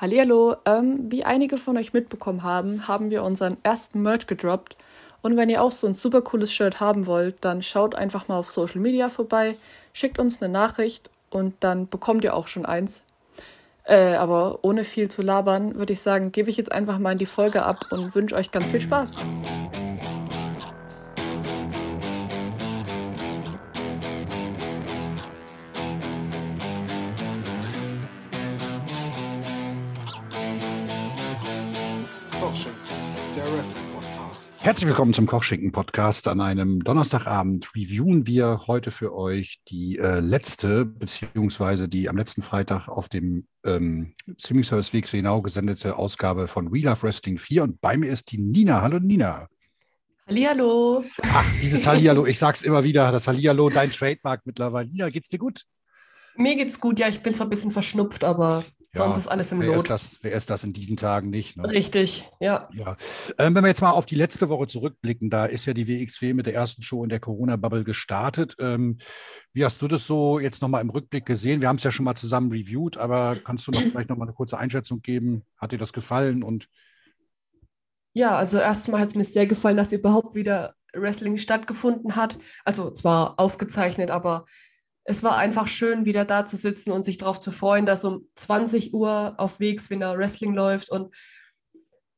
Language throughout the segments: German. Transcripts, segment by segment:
Hallihallo, ähm, wie einige von euch mitbekommen haben, haben wir unseren ersten Merch gedroppt. Und wenn ihr auch so ein super cooles Shirt haben wollt, dann schaut einfach mal auf Social Media vorbei, schickt uns eine Nachricht und dann bekommt ihr auch schon eins. Äh, aber ohne viel zu labern, würde ich sagen, gebe ich jetzt einfach mal in die Folge ab und wünsche euch ganz viel Spaß. Herzlich willkommen zum Kochschinken-Podcast. An einem Donnerstagabend reviewen wir heute für euch die äh, letzte, beziehungsweise die am letzten Freitag auf dem ähm, Streaming Service WXW Genau gesendete Ausgabe von We Love Wrestling 4. Und bei mir ist die Nina. Hallo Nina. Hallihallo. Ach, dieses Hallihallo, ich sag's immer wieder, das Hallihallo, dein Trademark mittlerweile. Nina, geht's dir gut? Mir geht's gut, ja, ich bin zwar ein bisschen verschnupft, aber Sonst ist alles im wer Lot. Ist das, wer ist das in diesen Tagen nicht? Ne? Richtig, ja. ja. Ähm, wenn wir jetzt mal auf die letzte Woche zurückblicken, da ist ja die WXW mit der ersten Show in der Corona-Bubble gestartet. Ähm, wie hast du das so jetzt nochmal im Rückblick gesehen? Wir haben es ja schon mal zusammen reviewed, aber kannst du noch vielleicht nochmal eine kurze Einschätzung geben? Hat dir das gefallen? Und ja, also erstmal hat es mir sehr gefallen, dass überhaupt wieder Wrestling stattgefunden hat. Also zwar aufgezeichnet, aber es war einfach schön, wieder da zu sitzen und sich darauf zu freuen, dass um 20 Uhr auf Wegs wieder Wrestling läuft. Und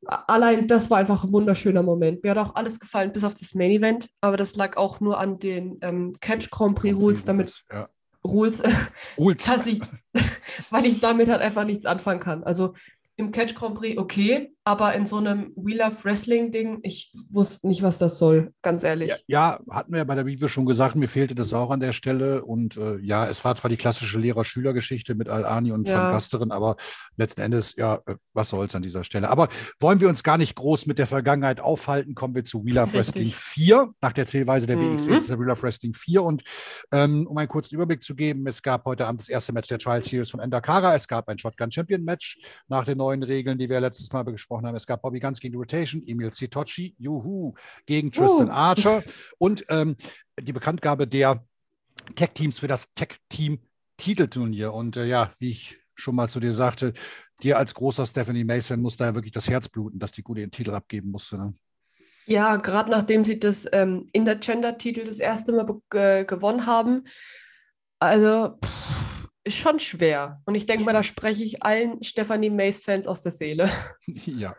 allein das war einfach ein wunderschöner Moment. Mir hat auch alles gefallen, bis auf das Main Event. Aber das lag auch nur an den ähm, Catch Grand Prix Rules, damit ja. Rules, Rules. dass ich, weil ich damit halt einfach nichts anfangen kann. Also im Catch Grand Prix okay, aber in so einem We Love Wrestling Ding, ich wusste nicht, was das soll, ganz ehrlich. Ja, ja hatten wir ja bei der Review schon gesagt, mir fehlte das auch an der Stelle. Und äh, ja, es war zwar die klassische Lehrer-Schüler-Geschichte mit Al-Ani und ja. Van Gasterin, aber letzten Endes, ja, äh, was soll's an dieser Stelle. Aber wollen wir uns gar nicht groß mit der Vergangenheit aufhalten, kommen wir zu We Love Wrestling 4. Nach der Zählweise der mhm. WXW ist es We Love Wrestling 4. Und ähm, um einen kurzen Überblick zu geben, es gab heute Abend das erste Match der Trial Series von Endakara. Es gab ein Shotgun Champion Match nach den neuen Regeln, die wir letztes Mal besprochen haben. Es gab Bobby Guns gegen die Rotation, Emil Citocci, juhu, gegen Tristan uh. Archer und ähm, die Bekanntgabe der Tech-Teams für das Tech-Team-Titelturnier. Und äh, ja, wie ich schon mal zu dir sagte, dir als großer Stephanie Mace-Fan muss da ja wirklich das Herz bluten, dass die Gute den Titel abgeben musste. Ne? Ja, gerade nachdem sie das ähm, Intergender-Titel das erste Mal äh, gewonnen haben. Also, pff ist schon schwer. Und ich denke mal, da spreche ich allen Stephanie Mace-Fans aus der Seele. Ja.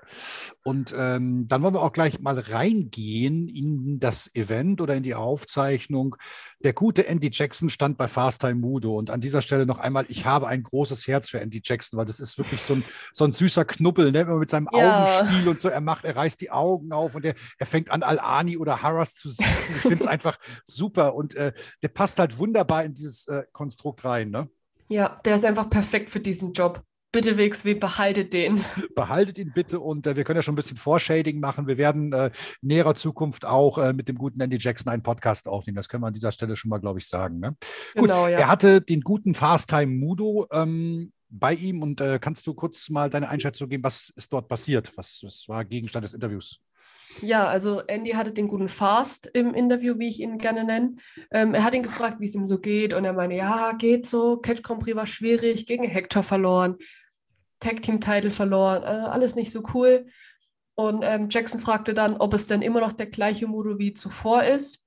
Und ähm, dann wollen wir auch gleich mal reingehen in das Event oder in die Aufzeichnung. Der gute Andy Jackson stand bei Fast Time Mudo. Und an dieser Stelle noch einmal, ich habe ein großes Herz für Andy Jackson, weil das ist wirklich so ein, so ein süßer Knubbel, ne? Mit seinem ja. Augenspiel und so. Er macht, er reißt die Augen auf und er, er fängt an, Al-Ani oder Harras zu sitzen. Ich finde es einfach super. Und äh, der passt halt wunderbar in dieses äh, Konstrukt rein, ne? Ja, der ist einfach perfekt für diesen Job. Bitte WXW, behaltet den. Behaltet ihn bitte und äh, wir können ja schon ein bisschen Vorshading machen. Wir werden äh, in näherer Zukunft auch äh, mit dem guten Andy Jackson einen Podcast aufnehmen. Das können wir an dieser Stelle schon mal, glaube ich, sagen. Ne? Genau, Gut, ja. er hatte den guten Fast Time Mudo ähm, bei ihm und äh, kannst du kurz mal deine Einschätzung geben, was ist dort passiert? Was, was war Gegenstand des Interviews? Ja, also Andy hatte den guten Fast im Interview, wie ich ihn gerne nenne. Ähm, er hat ihn gefragt, wie es ihm so geht und er meinte, ja, geht so, Catch Prix war schwierig, gegen Hector verloren, Tag Team Title verloren, also alles nicht so cool. Und ähm, Jackson fragte dann, ob es denn immer noch der gleiche Mudo wie zuvor ist.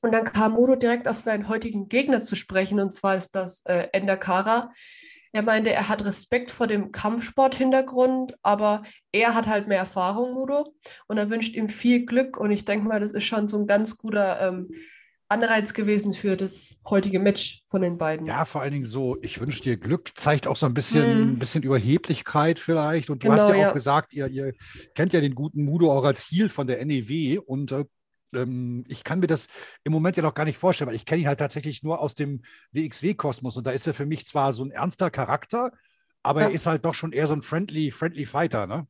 Und dann kam Mudo direkt auf seinen heutigen Gegner zu sprechen, und zwar ist das äh, Ender Kara. Er meinte, er hat Respekt vor dem Kampfsport-Hintergrund, aber er hat halt mehr Erfahrung, Mudo, und er wünscht ihm viel Glück. Und ich denke mal, das ist schon so ein ganz guter ähm, Anreiz gewesen für das heutige Match von den beiden. Ja, vor allen Dingen so, ich wünsche dir Glück, zeigt auch so ein bisschen, hm. ein bisschen Überheblichkeit vielleicht. Und du genau, hast ja, ja auch gesagt, ihr, ihr kennt ja den guten Mudo auch als Heel von der NEW und äh, ähm, ich kann mir das im Moment ja noch gar nicht vorstellen, weil ich kenne ihn halt tatsächlich nur aus dem WXW-Kosmos und da ist er für mich zwar so ein ernster Charakter, aber ja. er ist halt doch schon eher so ein friendly, friendly Fighter, ne?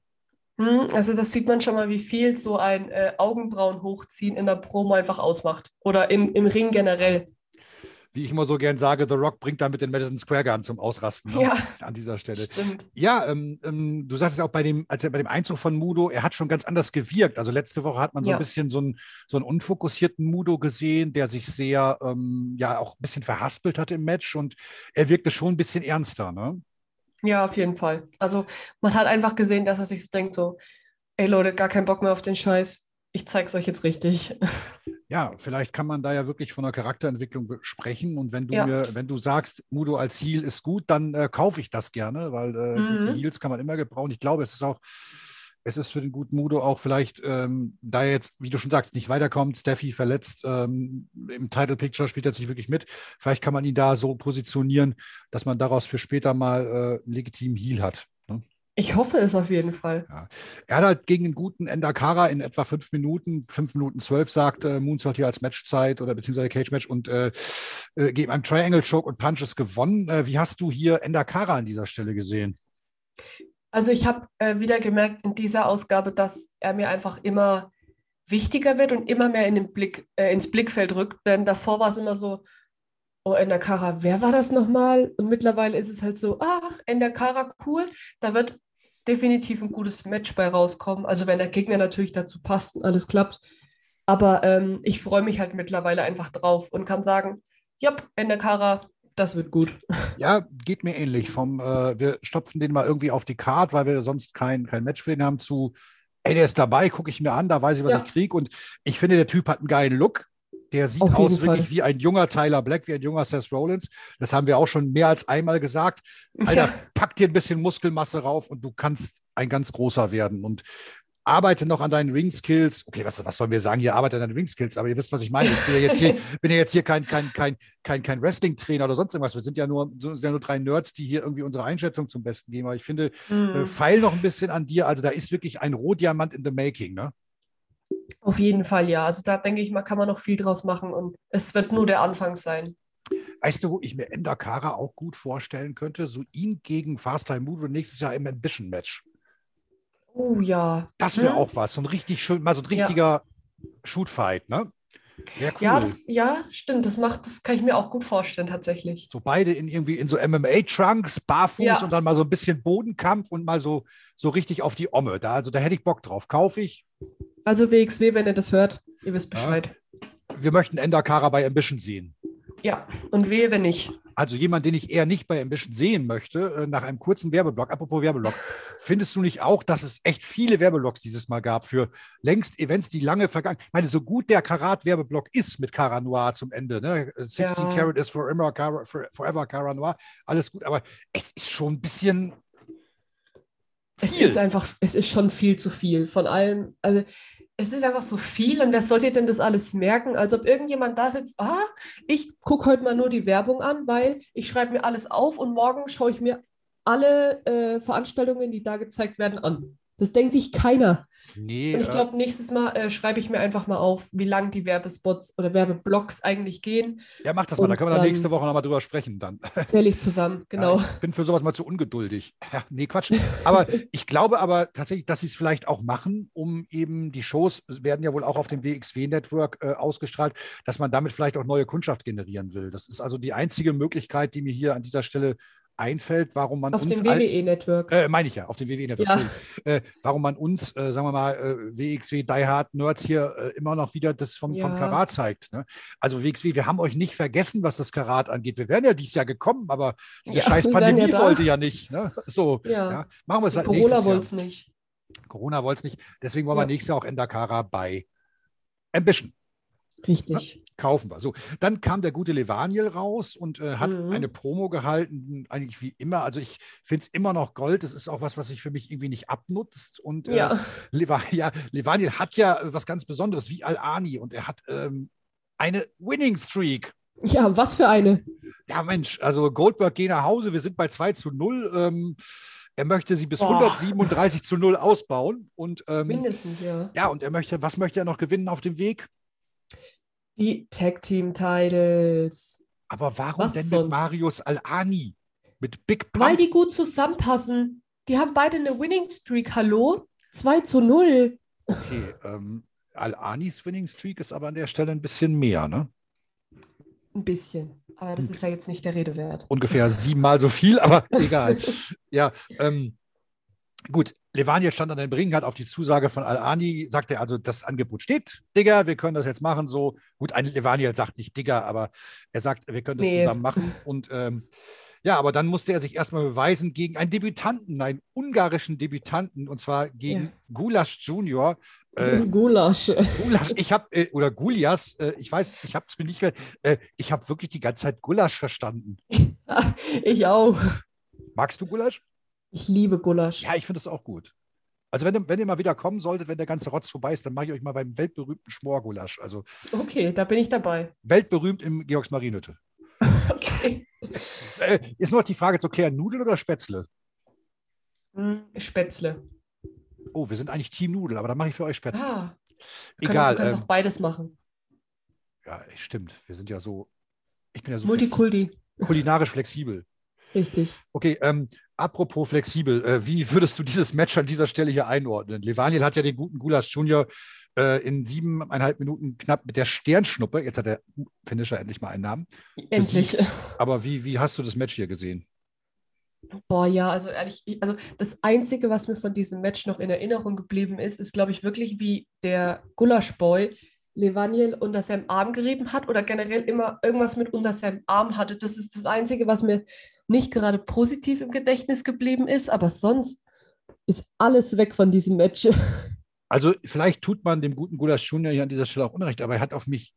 Hm, also das sieht man schon mal, wie viel so ein äh, Augenbrauen hochziehen in der Promo einfach ausmacht. Oder im, im Ring generell wie ich immer so gern sage, The Rock bringt damit den Madison Square Garden zum Ausrasten ne? ja, an dieser Stelle. Stimmt. Ja, ähm, ähm, du sagst ja auch bei dem, als er bei dem Einzug von Mudo, er hat schon ganz anders gewirkt. Also letzte Woche hat man so ja. ein bisschen so einen, so einen unfokussierten Mudo gesehen, der sich sehr, ähm, ja, auch ein bisschen verhaspelt hat im Match und er wirkte schon ein bisschen ernster, ne? Ja, auf jeden Fall. Also man hat einfach gesehen, dass er sich so denkt, so, ey Leute, gar keinen Bock mehr auf den Scheiß. Ich zeig's euch jetzt richtig. Ja, vielleicht kann man da ja wirklich von der Charakterentwicklung sprechen. Und wenn du ja. mir, wenn du sagst, Mudo als Heal ist gut, dann äh, kaufe ich das gerne, weil äh, mhm. Heals kann man immer gebrauchen. Ich glaube, es ist auch, es ist für den guten Mudo auch vielleicht, ähm, da er jetzt, wie du schon sagst, nicht weiterkommt, Steffi verletzt, ähm, im Title Picture spielt er jetzt nicht wirklich mit. Vielleicht kann man ihn da so positionieren, dass man daraus für später mal äh, einen legitimen Heal hat. Ich hoffe es auf jeden Fall. Ja. Er hat halt gegen einen guten Endakara in etwa fünf Minuten, fünf Minuten zwölf, sagt äh, Moonsault hier als Matchzeit oder beziehungsweise Cage-Match und äh, äh, gegen einen Triangle-Choke und Punches gewonnen. Äh, wie hast du hier Endakara an dieser Stelle gesehen? Also ich habe äh, wieder gemerkt in dieser Ausgabe, dass er mir einfach immer wichtiger wird und immer mehr in den Blick, äh, ins Blickfeld rückt. Denn davor war es immer so, oh, Endakara, wer war das nochmal? Und mittlerweile ist es halt so, ah, Endakara, cool. Da wird definitiv ein gutes Match bei rauskommen. Also wenn der Gegner natürlich dazu passt und alles klappt. Aber ähm, ich freue mich halt mittlerweile einfach drauf und kann sagen, ja, Endakara, das wird gut. Ja, geht mir ähnlich. Vom, äh, wir stopfen den mal irgendwie auf die Card, weil wir sonst kein, kein Match für ihn haben, zu, ey, der ist dabei, gucke ich mir an, da weiß ich, was ja. ich kriege. Und ich finde, der Typ hat einen geilen Look. Der sieht Auf aus wirklich wie ein junger Tyler Black, wie ein junger Seth Rollins. Das haben wir auch schon mehr als einmal gesagt. Alter, ja. pack dir ein bisschen Muskelmasse rauf und du kannst ein ganz großer werden. Und arbeite noch an deinen Ring-Skills. Okay, was, was sollen wir sagen? Hier arbeite an deinen Ring-Skills, aber ihr wisst, was ich meine. Ich bin ja jetzt hier, bin ja jetzt hier kein, kein, kein, kein, kein Wrestling-Trainer oder sonst irgendwas. Wir sind ja nur, sind ja nur drei Nerds, die hier irgendwie unsere Einschätzung zum Besten geben. Aber ich finde, mhm. äh, feil noch ein bisschen an dir. Also da ist wirklich ein Rohdiamant in the making, ne? Auf jeden Fall, ja. Also da denke ich mal, kann man noch viel draus machen und es wird nur der Anfang sein. Weißt du, wo ich mir Endakara auch gut vorstellen könnte? So ihn gegen Fast Time Mood nächstes Jahr im Ambition-Match. Oh ja. Das wäre hm? auch was. So ein richtig schön, mal so ein richtiger ja. Shootfight, ne? Cool. Ja, das, ja, stimmt. Das macht, das kann ich mir auch gut vorstellen, tatsächlich. So beide in irgendwie in so MMA-Trunks, barfuß ja. und dann mal so ein bisschen Bodenkampf und mal so, so richtig auf die Omme. Da, also da hätte ich Bock drauf. Kaufe ich. Also WXW, wenn ihr das hört, ihr wisst Bescheid. Ja. Wir möchten Endakara bei Ambition sehen. Ja, und wehe, wenn nicht. Also jemand, den ich eher nicht bei Ambition sehen möchte, äh, nach einem kurzen Werbeblock, apropos Werbeblock, findest du nicht auch, dass es echt viele Werbeblocks dieses Mal gab für längst Events, die lange vergangen Ich meine, so gut der Karat-Werbeblock ist mit Cara Noir zum Ende, ne? 60 ja. Carat is forever Cara, forever Cara Noir, alles gut, aber es ist schon ein bisschen es ist einfach, es ist schon viel zu viel von allem. Also es ist einfach so viel und wer sollte denn das alles merken? Als ob irgendjemand da sitzt, ah, ich gucke heute mal nur die Werbung an, weil ich schreibe mir alles auf und morgen schaue ich mir alle äh, Veranstaltungen, die da gezeigt werden, an. Das denkt sich keiner. Nee, und ich glaube, nächstes Mal äh, schreibe ich mir einfach mal auf, wie lang die Werbespots oder Werbeblocks eigentlich gehen. Ja, mach das mal, da können wir dann nächste Woche nochmal drüber sprechen. Dann. Zähle ich zusammen, genau. Ja, ich bin für sowas mal zu ungeduldig. Ja, nee, Quatsch. Aber ich glaube aber tatsächlich, dass sie es vielleicht auch machen, um eben die Shows werden ja wohl auch auf dem WXW-Network äh, ausgestrahlt, dass man damit vielleicht auch neue Kundschaft generieren will. Das ist also die einzige Möglichkeit, die mir hier an dieser Stelle einfällt, warum man auf uns. Auf dem WWE-Network. Äh, meine ich ja, auf dem WWE-Network. Ja. Äh, warum man uns, äh, sagen wir mal, äh, WXW Die Hard Nerds hier äh, immer noch wieder das vom, ja. vom Karat zeigt. Ne? Also WXW, wir haben euch nicht vergessen, was das Karat angeht. Wir wären ja dieses Jahr gekommen, aber diese ja, scheiß Pandemie ja wollte ja nicht. Ne? So, machen wir es halt Corona wollte es nicht. Corona wollte es nicht. Deswegen wollen wir nächstes Jahr auch Endakara bei Ambition. Richtig. Na, kaufen wir. So, dann kam der gute Levaniel raus und äh, hat mhm. eine Promo gehalten, eigentlich wie immer. Also ich finde es immer noch Gold. Das ist auch was, was sich für mich irgendwie nicht abnutzt. Und äh, ja. Levan, ja, Levaniel hat ja was ganz Besonderes wie Al-Ani und er hat ähm, eine Winning Streak. Ja, was für eine? Ja, Mensch, also Goldberg geh nach Hause, wir sind bei 2 zu 0. Ähm, er möchte sie bis Boah. 137 zu 0 ausbauen. Und, ähm, Mindestens, ja. Ja, und er möchte, was möchte er noch gewinnen auf dem Weg? Die Tag Team Titles. Aber warum Was denn sonst? mit Marius Al-Ani? Mit Big Pump? Weil die gut zusammenpassen. Die haben beide eine Winning Streak. Hallo? 2 zu 0. Okay, ähm, Al-Anis Winning Streak ist aber an der Stelle ein bisschen mehr, ne? Ein bisschen. Aber das ist ja jetzt nicht der Rede wert. Ungefähr siebenmal so viel, aber egal. ja, ähm, Gut, Levania stand an den Ring, hat auf die Zusage von Al-Ani, sagte also, das Angebot steht, Digga, wir können das jetzt machen, so. Gut, ein Levania sagt nicht Digga, aber er sagt, wir können das nee. zusammen machen. Und ähm, Ja, aber dann musste er sich erstmal beweisen gegen einen Debütanten, einen ungarischen Debütanten, und zwar gegen ja. Gulasch Junior. Äh, Gulasch. Gulasch, ich habe, äh, oder Gulias, äh, ich weiß, ich habe es mir nicht mehr, äh, ich habe wirklich die ganze Zeit Gulasch verstanden. ich auch. Magst du Gulasch? Ich liebe Gulasch. Ja, ich finde es auch gut. Also wenn, wenn ihr mal wieder kommen solltet, wenn der ganze Rotz vorbei ist, dann mache ich euch mal beim weltberühmten Schmorgulasch. Also okay, da bin ich dabei. Weltberühmt im Georgs Marienhütte. okay. Äh, ist nur noch die Frage zu klären, Nudeln oder Spätzle? Hm, Spätzle. Oh, wir sind eigentlich Team Nudel, aber dann mache ich für euch Spätzle. Ah, Egal. Du kannst ähm, auch beides machen. Ja, stimmt. Wir sind ja so. Ich bin ja so Multikulti. Flexibel, kulinarisch flexibel. Richtig. Okay, ähm, apropos flexibel, äh, wie würdest du dieses Match an dieser Stelle hier einordnen? Levaniel hat ja den guten Gulas Junior äh, in siebeneinhalb Minuten knapp mit der Sternschnuppe, jetzt hat der Finisher endlich mal einen Namen. Endlich. Besiegt. Aber wie, wie hast du das Match hier gesehen? Boah, ja, also ehrlich, also das Einzige, was mir von diesem Match noch in Erinnerung geblieben ist, ist, glaube ich, wirklich, wie der Gulaschboy Levaniel unter seinem Arm gerieben hat oder generell immer irgendwas mit unter seinem Arm hatte. Das ist das Einzige, was mir nicht gerade positiv im Gedächtnis geblieben ist, aber sonst ist alles weg von diesem Match. Also vielleicht tut man dem guten Gulasch Junior hier an dieser Stelle auch Unrecht, aber er hat auf mich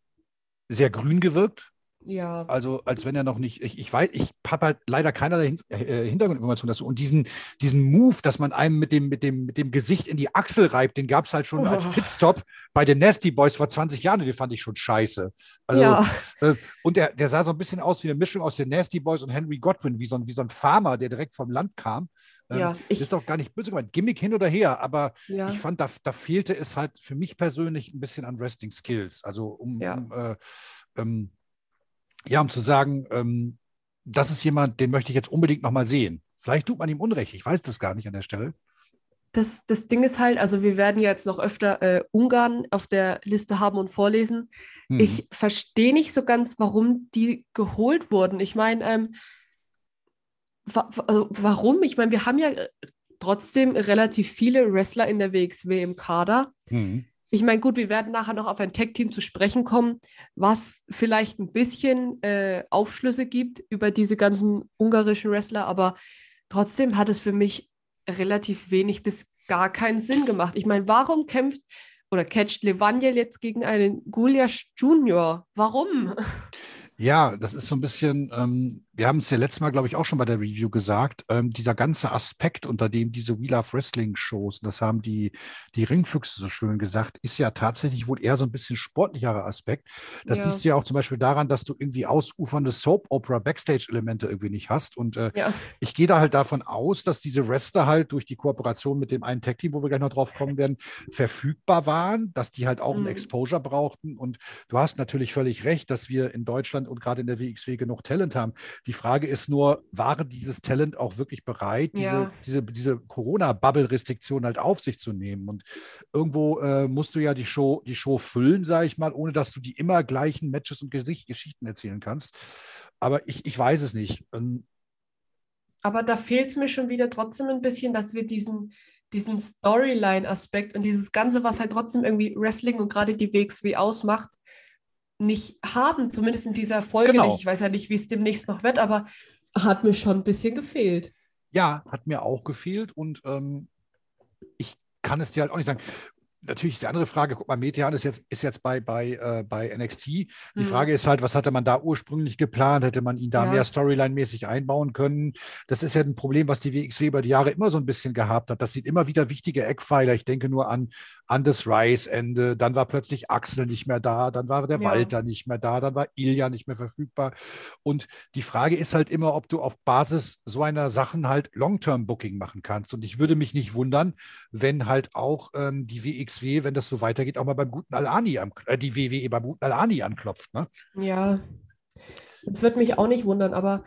sehr grün gewirkt. Ja. Also als wenn er noch nicht, ich, ich weiß, ich habe halt leider keinerlei Hin äh, Hintergrundinformationen dazu. Und diesen, diesen Move, dass man einem mit dem, mit dem, mit dem Gesicht in die Achsel reibt, den gab es halt schon oh. als Pitstop bei den Nasty Boys vor 20 Jahren und den fand ich schon scheiße. Also, ja. äh, und der, der sah so ein bisschen aus wie eine Mischung aus den Nasty Boys und Henry Godwin, wie so ein, wie so ein Farmer, der direkt vom Land kam. Ähm, ja, ich, ist auch gar nicht böse gemeint, Gimmick hin oder her, aber ja. ich fand, da, da fehlte es halt für mich persönlich ein bisschen an Wrestling Skills. Also um, ja. um äh, ähm, ja, um zu sagen, ähm, das ist jemand, den möchte ich jetzt unbedingt nochmal sehen. Vielleicht tut man ihm Unrecht, ich weiß das gar nicht an der Stelle. Das, das Ding ist halt, also wir werden jetzt noch öfter äh, Ungarn auf der Liste haben und vorlesen. Hm. Ich verstehe nicht so ganz, warum die geholt wurden. Ich meine, ähm, wa also warum? Ich meine, wir haben ja äh, trotzdem relativ viele Wrestler in der WXW im Kader. Hm ich meine, gut, wir werden nachher noch auf ein Tech-Team zu sprechen kommen, was vielleicht ein bisschen äh, Aufschlüsse gibt über diese ganzen ungarischen Wrestler, aber trotzdem hat es für mich relativ wenig bis gar keinen Sinn gemacht. Ich meine, warum kämpft oder catcht Levaniel jetzt gegen einen Gulliasch Junior? Warum? Ja, das ist so ein bisschen, ähm, wir haben es ja letztes Mal, glaube ich, auch schon bei der Review gesagt, ähm, dieser ganze Aspekt, unter dem diese We Love Wrestling Shows, das haben die, die Ringfüchse so schön gesagt, ist ja tatsächlich wohl eher so ein bisschen sportlicherer Aspekt. Das ja. siehst du ja auch zum Beispiel daran, dass du irgendwie ausufernde Soap-Opera-Backstage-Elemente irgendwie nicht hast. Und äh, ja. ich gehe da halt davon aus, dass diese Wrestler halt durch die Kooperation mit dem einen Tag-Team, wo wir gleich noch drauf kommen werden, verfügbar waren, dass die halt auch mhm. ein Exposure brauchten. Und du hast natürlich völlig recht, dass wir in Deutschland und gerade in der WXW genug Talent haben. Die Frage ist nur, waren dieses Talent auch wirklich bereit, diese, ja. diese, diese Corona-Bubble-Restriktionen halt auf sich zu nehmen? Und irgendwo äh, musst du ja die Show, die Show füllen, sage ich mal, ohne dass du die immer gleichen Matches und Gesicht Geschichten erzählen kannst. Aber ich, ich weiß es nicht. Ähm, aber da fehlt es mir schon wieder trotzdem ein bisschen, dass wir diesen, diesen Storyline-Aspekt und dieses Ganze, was halt trotzdem irgendwie Wrestling und gerade die WXW ausmacht, nicht haben, zumindest in dieser Folge genau. nicht. Ich weiß ja nicht, wie es demnächst noch wird, aber hat mir schon ein bisschen gefehlt. Ja, hat mir auch gefehlt und ähm, ich kann es dir halt auch nicht sagen natürlich ist die andere Frage, guck mal, Metean ist jetzt, ist jetzt bei, bei, äh, bei NXT. Die mhm. Frage ist halt, was hatte man da ursprünglich geplant? Hätte man ihn da ja. mehr Storyline-mäßig einbauen können? Das ist ja ein Problem, was die WXW über die Jahre immer so ein bisschen gehabt hat. Das sind immer wieder wichtige Eckpfeiler. Ich denke nur an, an das Rice-Ende. Dann war plötzlich Axel nicht mehr da. Dann war der ja. Walter nicht mehr da. Dann war Ilja nicht mehr verfügbar. Und die Frage ist halt immer, ob du auf Basis so einer Sachen halt Long-Term-Booking machen kannst. Und ich würde mich nicht wundern, wenn halt auch ähm, die WXW WXW, wenn das so weitergeht, auch mal beim guten Al-Ani, äh, die WWE beim guten Al-Ani anklopft. Ne? Ja, das wird mich auch nicht wundern, aber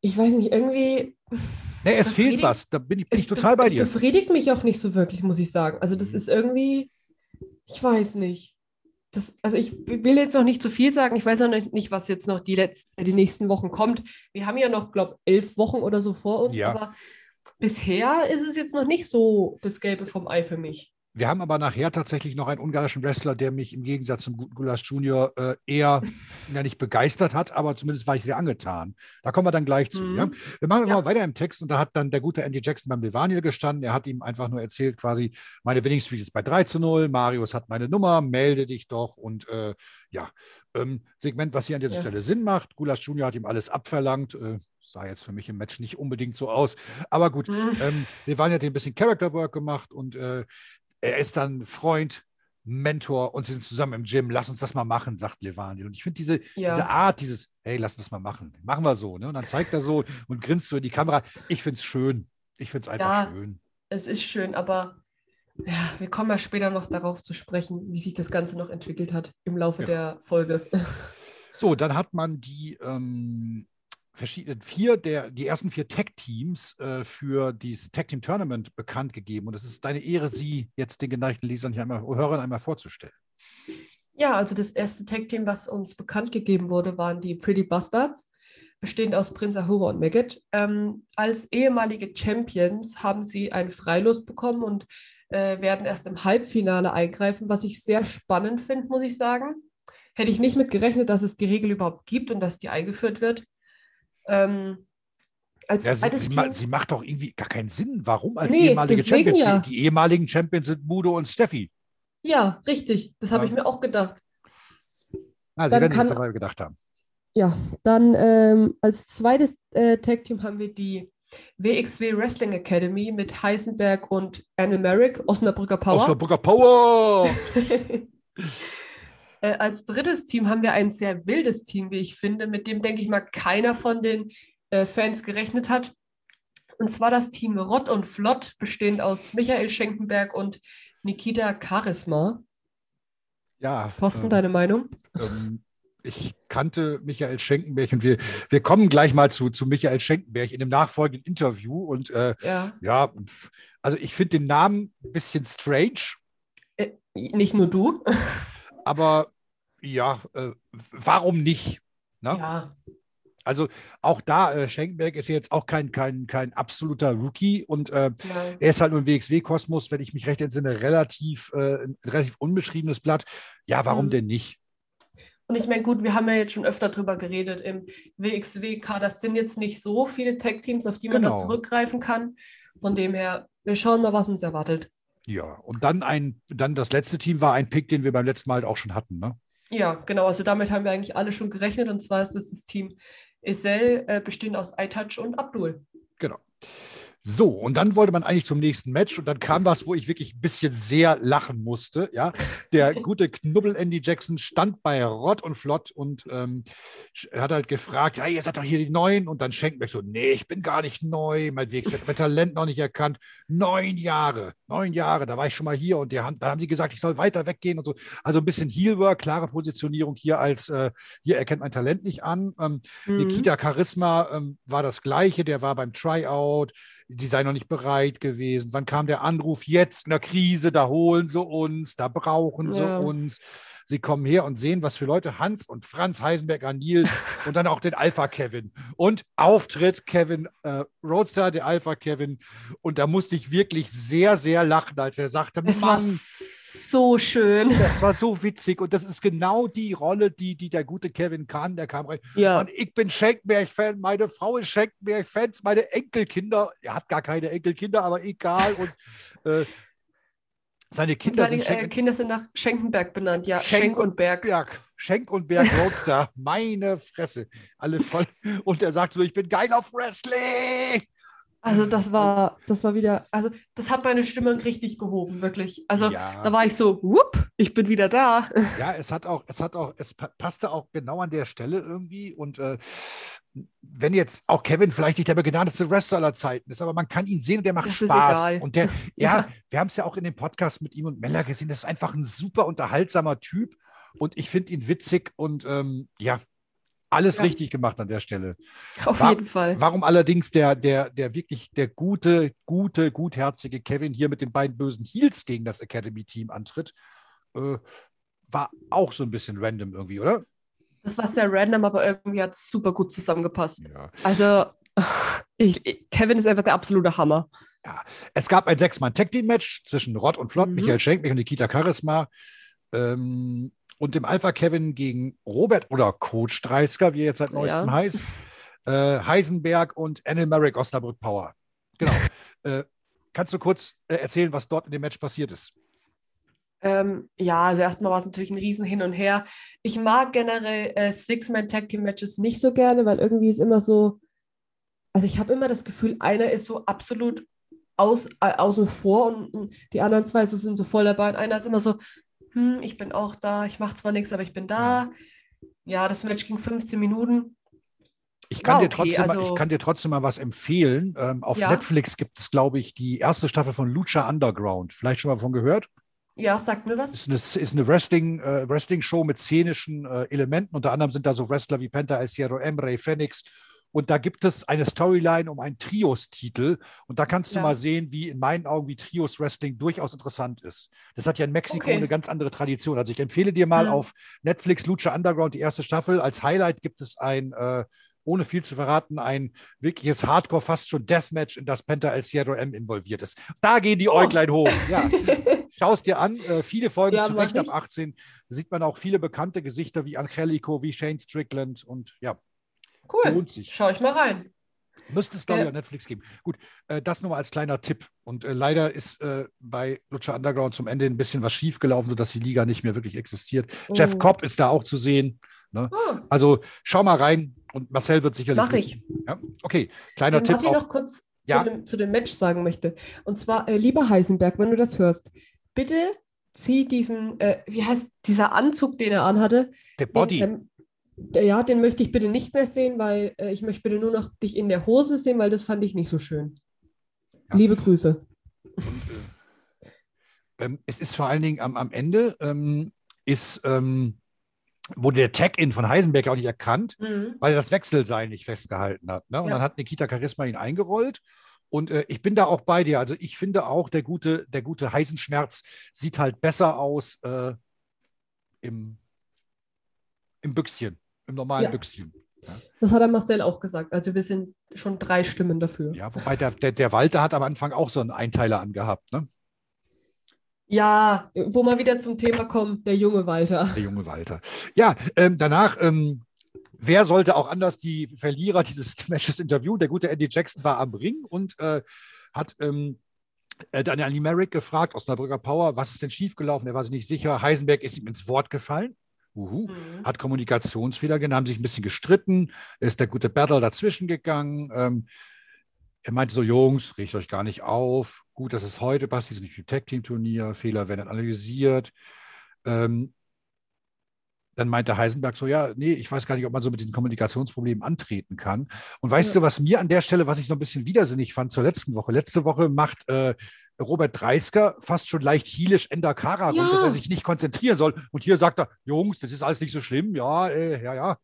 ich weiß nicht, irgendwie. Nee, es fehlt was, da bin ich, bin ich total bei dir. Das befriedigt mich auch nicht so wirklich, muss ich sagen. Also, das mhm. ist irgendwie, ich weiß nicht. Das, also ich will jetzt noch nicht zu viel sagen. Ich weiß noch nicht, was jetzt noch die, letzten, die nächsten Wochen kommt. Wir haben ja noch, glaube ich, elf Wochen oder so vor uns. Ja. Aber bisher ist es jetzt noch nicht so das Gelbe vom Ei für mich. Wir haben aber nachher tatsächlich noch einen ungarischen Wrestler, der mich im Gegensatz zum guten Gulas Junior äh, eher ja nicht begeistert hat, aber zumindest war ich sehr angetan. Da kommen wir dann gleich zu. Mhm. Ja? Wir machen ja. mal weiter im Text und da hat dann der gute Andy Jackson beim Levaniel gestanden. Er hat ihm einfach nur erzählt, quasi, meine Winning ist bei 3 zu 0, Marius hat meine Nummer, melde dich doch und äh, ja, ähm, Segment, was hier an dieser ja. Stelle Sinn macht. Gulas Junior hat ihm alles abverlangt. Äh, sah jetzt für mich im Match nicht unbedingt so aus. Aber gut, mhm. ähm, Levani hat ein bisschen Character Work gemacht und äh, er ist dann Freund, Mentor und sie sind zusammen im Gym. Lass uns das mal machen, sagt Levani. Und ich finde diese, ja. diese Art, dieses, hey, lass uns das mal machen. Machen wir so. Ne? Und dann zeigt er so und grinst so in die Kamera. Ich finde es schön. Ich finde es einfach ja, schön. Es ist schön, aber ja, wir kommen ja später noch darauf zu sprechen, wie sich das Ganze noch entwickelt hat im Laufe ja. der Folge. So, dann hat man die ähm, verschiedenen vier der die ersten vier Tech-Teams äh, für dieses Tech-Team-Tournament bekannt gegeben. Und es ist deine Ehre, sie jetzt den geneigten Lesern hier einmal, Hörern einmal vorzustellen. Ja, also das erste Tech-Team, was uns bekannt gegeben wurde, waren die Pretty Bastards, bestehend aus Prinz Ahura und Maggot. Ähm, als ehemalige Champions haben sie einen Freilos bekommen und äh, werden erst im Halbfinale eingreifen, was ich sehr spannend finde, muss ich sagen. Hätte ich nicht mit gerechnet, dass es die Regel überhaupt gibt und dass die eingeführt wird. Ähm, als ja, sie, sie, sie, macht doch irgendwie gar keinen Sinn. Warum als nee, ehemalige Champions? Ja. Die, ehemaligen Champions sind Mudo und Steffi. Ja, richtig. Das habe ja. ich mir auch gedacht. Ah, sie dann werden kann, sich das aber gedacht haben. Ja, dann ähm, als zweites äh, Tag-Team haben wir die WXW Wrestling Academy mit Heisenberg und Anne Merrick, Osnabrücker Power. Osnabrücker Power! Äh, als drittes Team haben wir ein sehr wildes Team, wie ich finde, mit dem, denke ich mal, keiner von den äh, Fans gerechnet hat. Und zwar das Team Rott und Flott, bestehend aus Michael Schenkenberg und Nikita Charisma. Ja. Posten, ähm, deine Meinung? Ähm, ich kannte Michael Schenkenberg und wir, wir kommen gleich mal zu, zu Michael Schenkenberg in dem nachfolgenden Interview. Und äh, ja. ja, also ich finde den Namen ein bisschen strange. Äh, nicht nur du. Aber ja, äh, warum nicht? Ne? Ja. Also auch da, äh, Schenkenberg ist jetzt auch kein, kein, kein absoluter Rookie und äh, er ist halt nur im WXW-Kosmos, wenn ich mich recht entsinne, relativ, äh, ein relativ unbeschriebenes Blatt. Ja, warum mhm. denn nicht? Und ich meine, gut, wir haben ja jetzt schon öfter drüber geredet. Im WXW-Kader sind jetzt nicht so viele Tech-Teams, auf die man genau. da zurückgreifen kann. Von dem her, wir schauen mal, was uns erwartet. Ja, und dann ein, dann das letzte Team war ein Pick, den wir beim letzten Mal halt auch schon hatten, ne? Ja, genau. Also damit haben wir eigentlich alle schon gerechnet. Und zwar ist es das Team Isel, äh, bestehend aus iTouch und Abdul. Genau. So, und dann wollte man eigentlich zum nächsten Match und dann kam was, wo ich wirklich ein bisschen sehr lachen musste. Ja, der gute Knubbel Andy Jackson stand bei Rott und Flott und ähm, hat halt gefragt, ja, ihr seid doch hier die Neuen und dann schenkt mir so, nee, ich bin gar nicht neu, mein Weg wird mein Talent noch nicht erkannt. Neun Jahre, neun Jahre, da war ich schon mal hier und die haben, dann haben sie gesagt, ich soll weiter weggehen und so. Also ein bisschen Heelwork, klare Positionierung hier als, äh, hier erkennt mein Talent nicht an. Ähm, mhm. Nikita Charisma ähm, war das Gleiche, der war beim Tryout sie sei noch nicht bereit gewesen. Wann kam der Anruf? Jetzt in der Krise, da holen sie uns, da brauchen sie ja. uns. Sie kommen her und sehen, was für Leute Hans und Franz Heisenberg Anil und dann auch den Alpha Kevin. Und Auftritt Kevin äh, Roadster, der Alpha Kevin. Und da musste ich wirklich sehr, sehr lachen, als er sagte, es Mann, so schön. Das war so witzig. Und das ist genau die Rolle, die, die der gute Kevin kann. Der kam rein. Ja. Und ich bin Schenkberg-Fan, meine Frau ist Schenkberg-Fans, meine Enkelkinder, er hat gar keine Enkelkinder, aber egal. Und äh, seine Kinder, seine, sind, äh, Kinder sind nach Schenkenberg benannt, ja. Schenk, Schenk und Berg. Berg. Schenk und Berg Roadster. Meine Fresse. Alle voll. Und er sagt so, ich bin geil auf Wrestling. Also das war, das war wieder, also das hat meine Stimmung richtig gehoben, wirklich. Also ja. da war ich so, whoop, ich bin wieder da. Ja, es hat auch, es hat auch, es passte auch genau an der Stelle irgendwie. Und äh, wenn jetzt auch Kevin vielleicht nicht der begnadete Wrestler aller Zeiten ist, aber man kann ihn sehen und der macht das Spaß. Und der, ja, ja, wir haben es ja auch in dem Podcast mit ihm und Mella gesehen, das ist einfach ein super unterhaltsamer Typ. Und ich finde ihn witzig und ähm, ja, alles ja. richtig gemacht an der Stelle. Auf War, jeden Fall. Warum allerdings der, der, der wirklich der gute, gute, gutherzige Kevin hier mit den beiden bösen Heels gegen das Academy-Team antritt, äh, war auch so ein bisschen random irgendwie, oder? Das war sehr random, aber irgendwie hat es super gut zusammengepasst. Ja. Also, ich, Kevin ist einfach der absolute Hammer. Ja, es gab ein Sechs-Mann-Tag-Team-Match zwischen Rod und Flott, mhm. Michael Schenklich und Nikita Charisma. Ähm, und dem Alpha Kevin gegen Robert oder Coach Dreisker, wie er jetzt seit neuestem ja. heißt, äh, Heisenberg und Anil Merrick Osnabrück Power. Genau. äh, kannst du kurz äh, erzählen, was dort in dem Match passiert ist? Ähm, ja, also erstmal war es natürlich ein Riesen hin und her. Ich mag generell äh, Six-Man-Tag-Team-Matches nicht so gerne, weil irgendwie ist immer so, also ich habe immer das Gefühl, einer ist so absolut aus, äh, außen vor und, und, die anderen zwei so sind so voll dabei und einer ist immer so, hm, ich bin auch da, ich mache zwar nichts, aber ich bin da. Ja, das Match ging 15 Minuten. Ich kann, okay, dir trotzdem also, mal, ich kann dir trotzdem mal was empfehlen. Ähm, auf ja. Netflix gibt es, glaube ich, die erste Staffel von Lucha Underground. Vielleicht schon mal von gehört? Ja, sagt mir was. Ist eine, ist eine Wrestling, äh, Wrestling-Show mit szenischen äh, Elementen. Unter anderem sind da so Wrestler wie Penta El Cielo Emre, Phoenix und da gibt es eine Storyline um einen Trios-Titel. Und da kannst du ja. mal sehen, wie in meinen Augen, wie Trios-Wrestling durchaus interessant ist. Das hat ja in Mexiko okay. eine ganz andere Tradition. Also ich empfehle dir mal mhm. auf Netflix Lucha Underground die erste Staffel. Als Highlight gibt es ein, äh, ohne viel zu verraten, ein wirkliches Hardcore, fast schon Deathmatch, in das Penta El Sierra M involviert ist. Da gehen die oh. Äuglein hoch. Ja. Schau es dir an. Äh, viele Folgen ja, zu Recht ab 18. Da sieht man auch viele bekannte Gesichter wie Angelico, wie Shane Strickland und ja, Cool. Lohnt sich. Schau ich mal rein. Müsste es, glaube ich, auf Netflix geben. Gut, äh, das nur mal als kleiner Tipp. Und äh, leider ist äh, bei Lucha Underground zum Ende ein bisschen was schiefgelaufen, sodass die Liga nicht mehr wirklich existiert. Oh. Jeff Cobb ist da auch zu sehen. Ne? Oh. Also schau mal rein und Marcel wird sicherlich. Mach ich. Ja? Okay, kleiner Und Tipp. Was ich noch kurz ja. zu, dem, zu, dem, Match sagen möchte. Und zwar, äh, lieber Heisenberg, wenn du das hörst, bitte zieh diesen, äh, wie heißt dieser Anzug, den er anhatte? Der Body. Den, ja, den möchte ich bitte nicht mehr sehen, weil äh, ich möchte bitte nur noch dich in der Hose sehen, weil das fand ich nicht so schön. Ja. Liebe Grüße. Äh, ähm, es ist vor allen Dingen am, am Ende, ähm, ist, ähm, wurde der Tag-In von Heisenberg auch nicht erkannt, mhm. weil er das Wechselseil nicht festgehalten hat. Ne? Und ja. dann hat Nikita Charisma ihn eingerollt. Und äh, ich bin da auch bei dir. Also ich finde auch, der gute, der gute Heisenschmerz sieht halt besser aus äh, im, im Büchschen im normalen ja. Büchschen. Ja. Das hat der Marcel auch gesagt. Also wir sind schon drei Stimmen dafür. Ja, wobei der, der, der Walter hat am Anfang auch so einen Einteiler angehabt, ne? Ja, wo man wieder zum Thema kommt, der junge Walter. Der junge Walter. Ja, ähm, danach, ähm, wer sollte auch anders die Verlierer dieses Matches interviewen? Der gute Eddie Jackson war am Ring und äh, hat ähm, äh, Daniel Merrick gefragt aus Osnabrücker Power, was ist denn schiefgelaufen? Er war sich nicht sicher. Heisenberg ist ihm ins Wort gefallen. Uhu. Mhm. Hat Kommunikationsfehler genommen, haben sich ein bisschen gestritten, ist der gute Battle dazwischen gegangen. Ähm, er meinte so, Jungs, riecht euch gar nicht auf. Gut, dass es heute passt, dieses Tag-Team-Turnier, Fehler werden analysiert. Ähm, dann meinte Heisenberg so, ja, nee, ich weiß gar nicht, ob man so mit diesen Kommunikationsproblemen antreten kann. Und weißt ja. du, was mir an der Stelle, was ich so ein bisschen widersinnig fand zur letzten Woche? Letzte Woche macht äh, Robert Dreisker fast schon leicht hielisch Endakara, ja. dass er sich nicht konzentrieren soll. Und hier sagt er, Jungs, das ist alles nicht so schlimm. Ja, äh, ja, ja.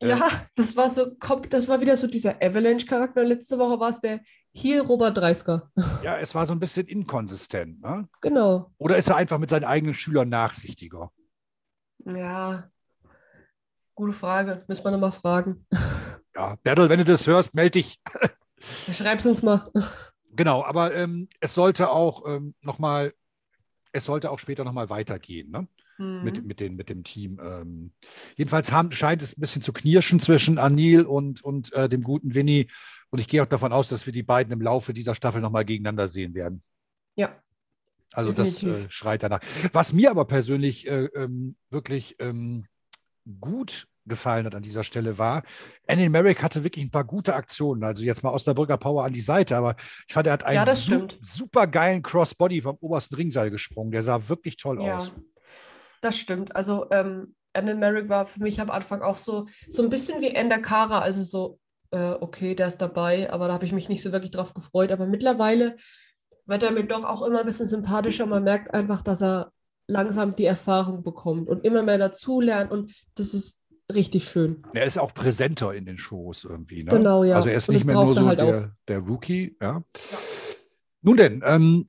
Äh, ja, das war so, das war wieder so dieser Avalanche-Charakter. Letzte Woche war es der hier Robert Dreisker. Ja, es war so ein bisschen inkonsistent. Ne? Genau. Oder ist er einfach mit seinen eigenen Schülern nachsichtiger? Ja, gute Frage. Müssen wir nochmal fragen. Ja, Bertel, wenn du das hörst, melde dich. Schreib's uns mal. Genau, aber ähm, es sollte auch ähm, nochmal, es sollte auch später nochmal weitergehen, ne? Mhm. Mit, mit, den, mit dem Team. Ähm, jedenfalls haben, scheint es ein bisschen zu knirschen zwischen Anil und, und äh, dem guten Winnie. Und ich gehe auch davon aus, dass wir die beiden im Laufe dieser Staffel nochmal gegeneinander sehen werden. Ja. Also Definitiv. das äh, schreit danach. Was mir aber persönlich äh, ähm, wirklich ähm, gut gefallen hat an dieser Stelle war, Annie Merrick hatte wirklich ein paar gute Aktionen. Also jetzt mal aus der Brücker Power an die Seite, aber ich fand, er hat einen ja, su super geilen Crossbody vom obersten Ringseil gesprungen. Der sah wirklich toll ja, aus. Das stimmt. Also ähm, Annie Merrick war für mich am Anfang auch so, so ein bisschen wie Ender Kara, also so, äh, okay, der ist dabei, aber da habe ich mich nicht so wirklich drauf gefreut. Aber mittlerweile wird er mir doch auch immer ein bisschen sympathischer. Man merkt einfach, dass er langsam die Erfahrung bekommt und immer mehr dazulernt und das ist richtig schön. Er ist auch präsenter in den Shows irgendwie. Ne? Genau, ja. Also er ist nicht mehr nur so halt der, der, Rookie. Ja. ja. Nun denn, ähm,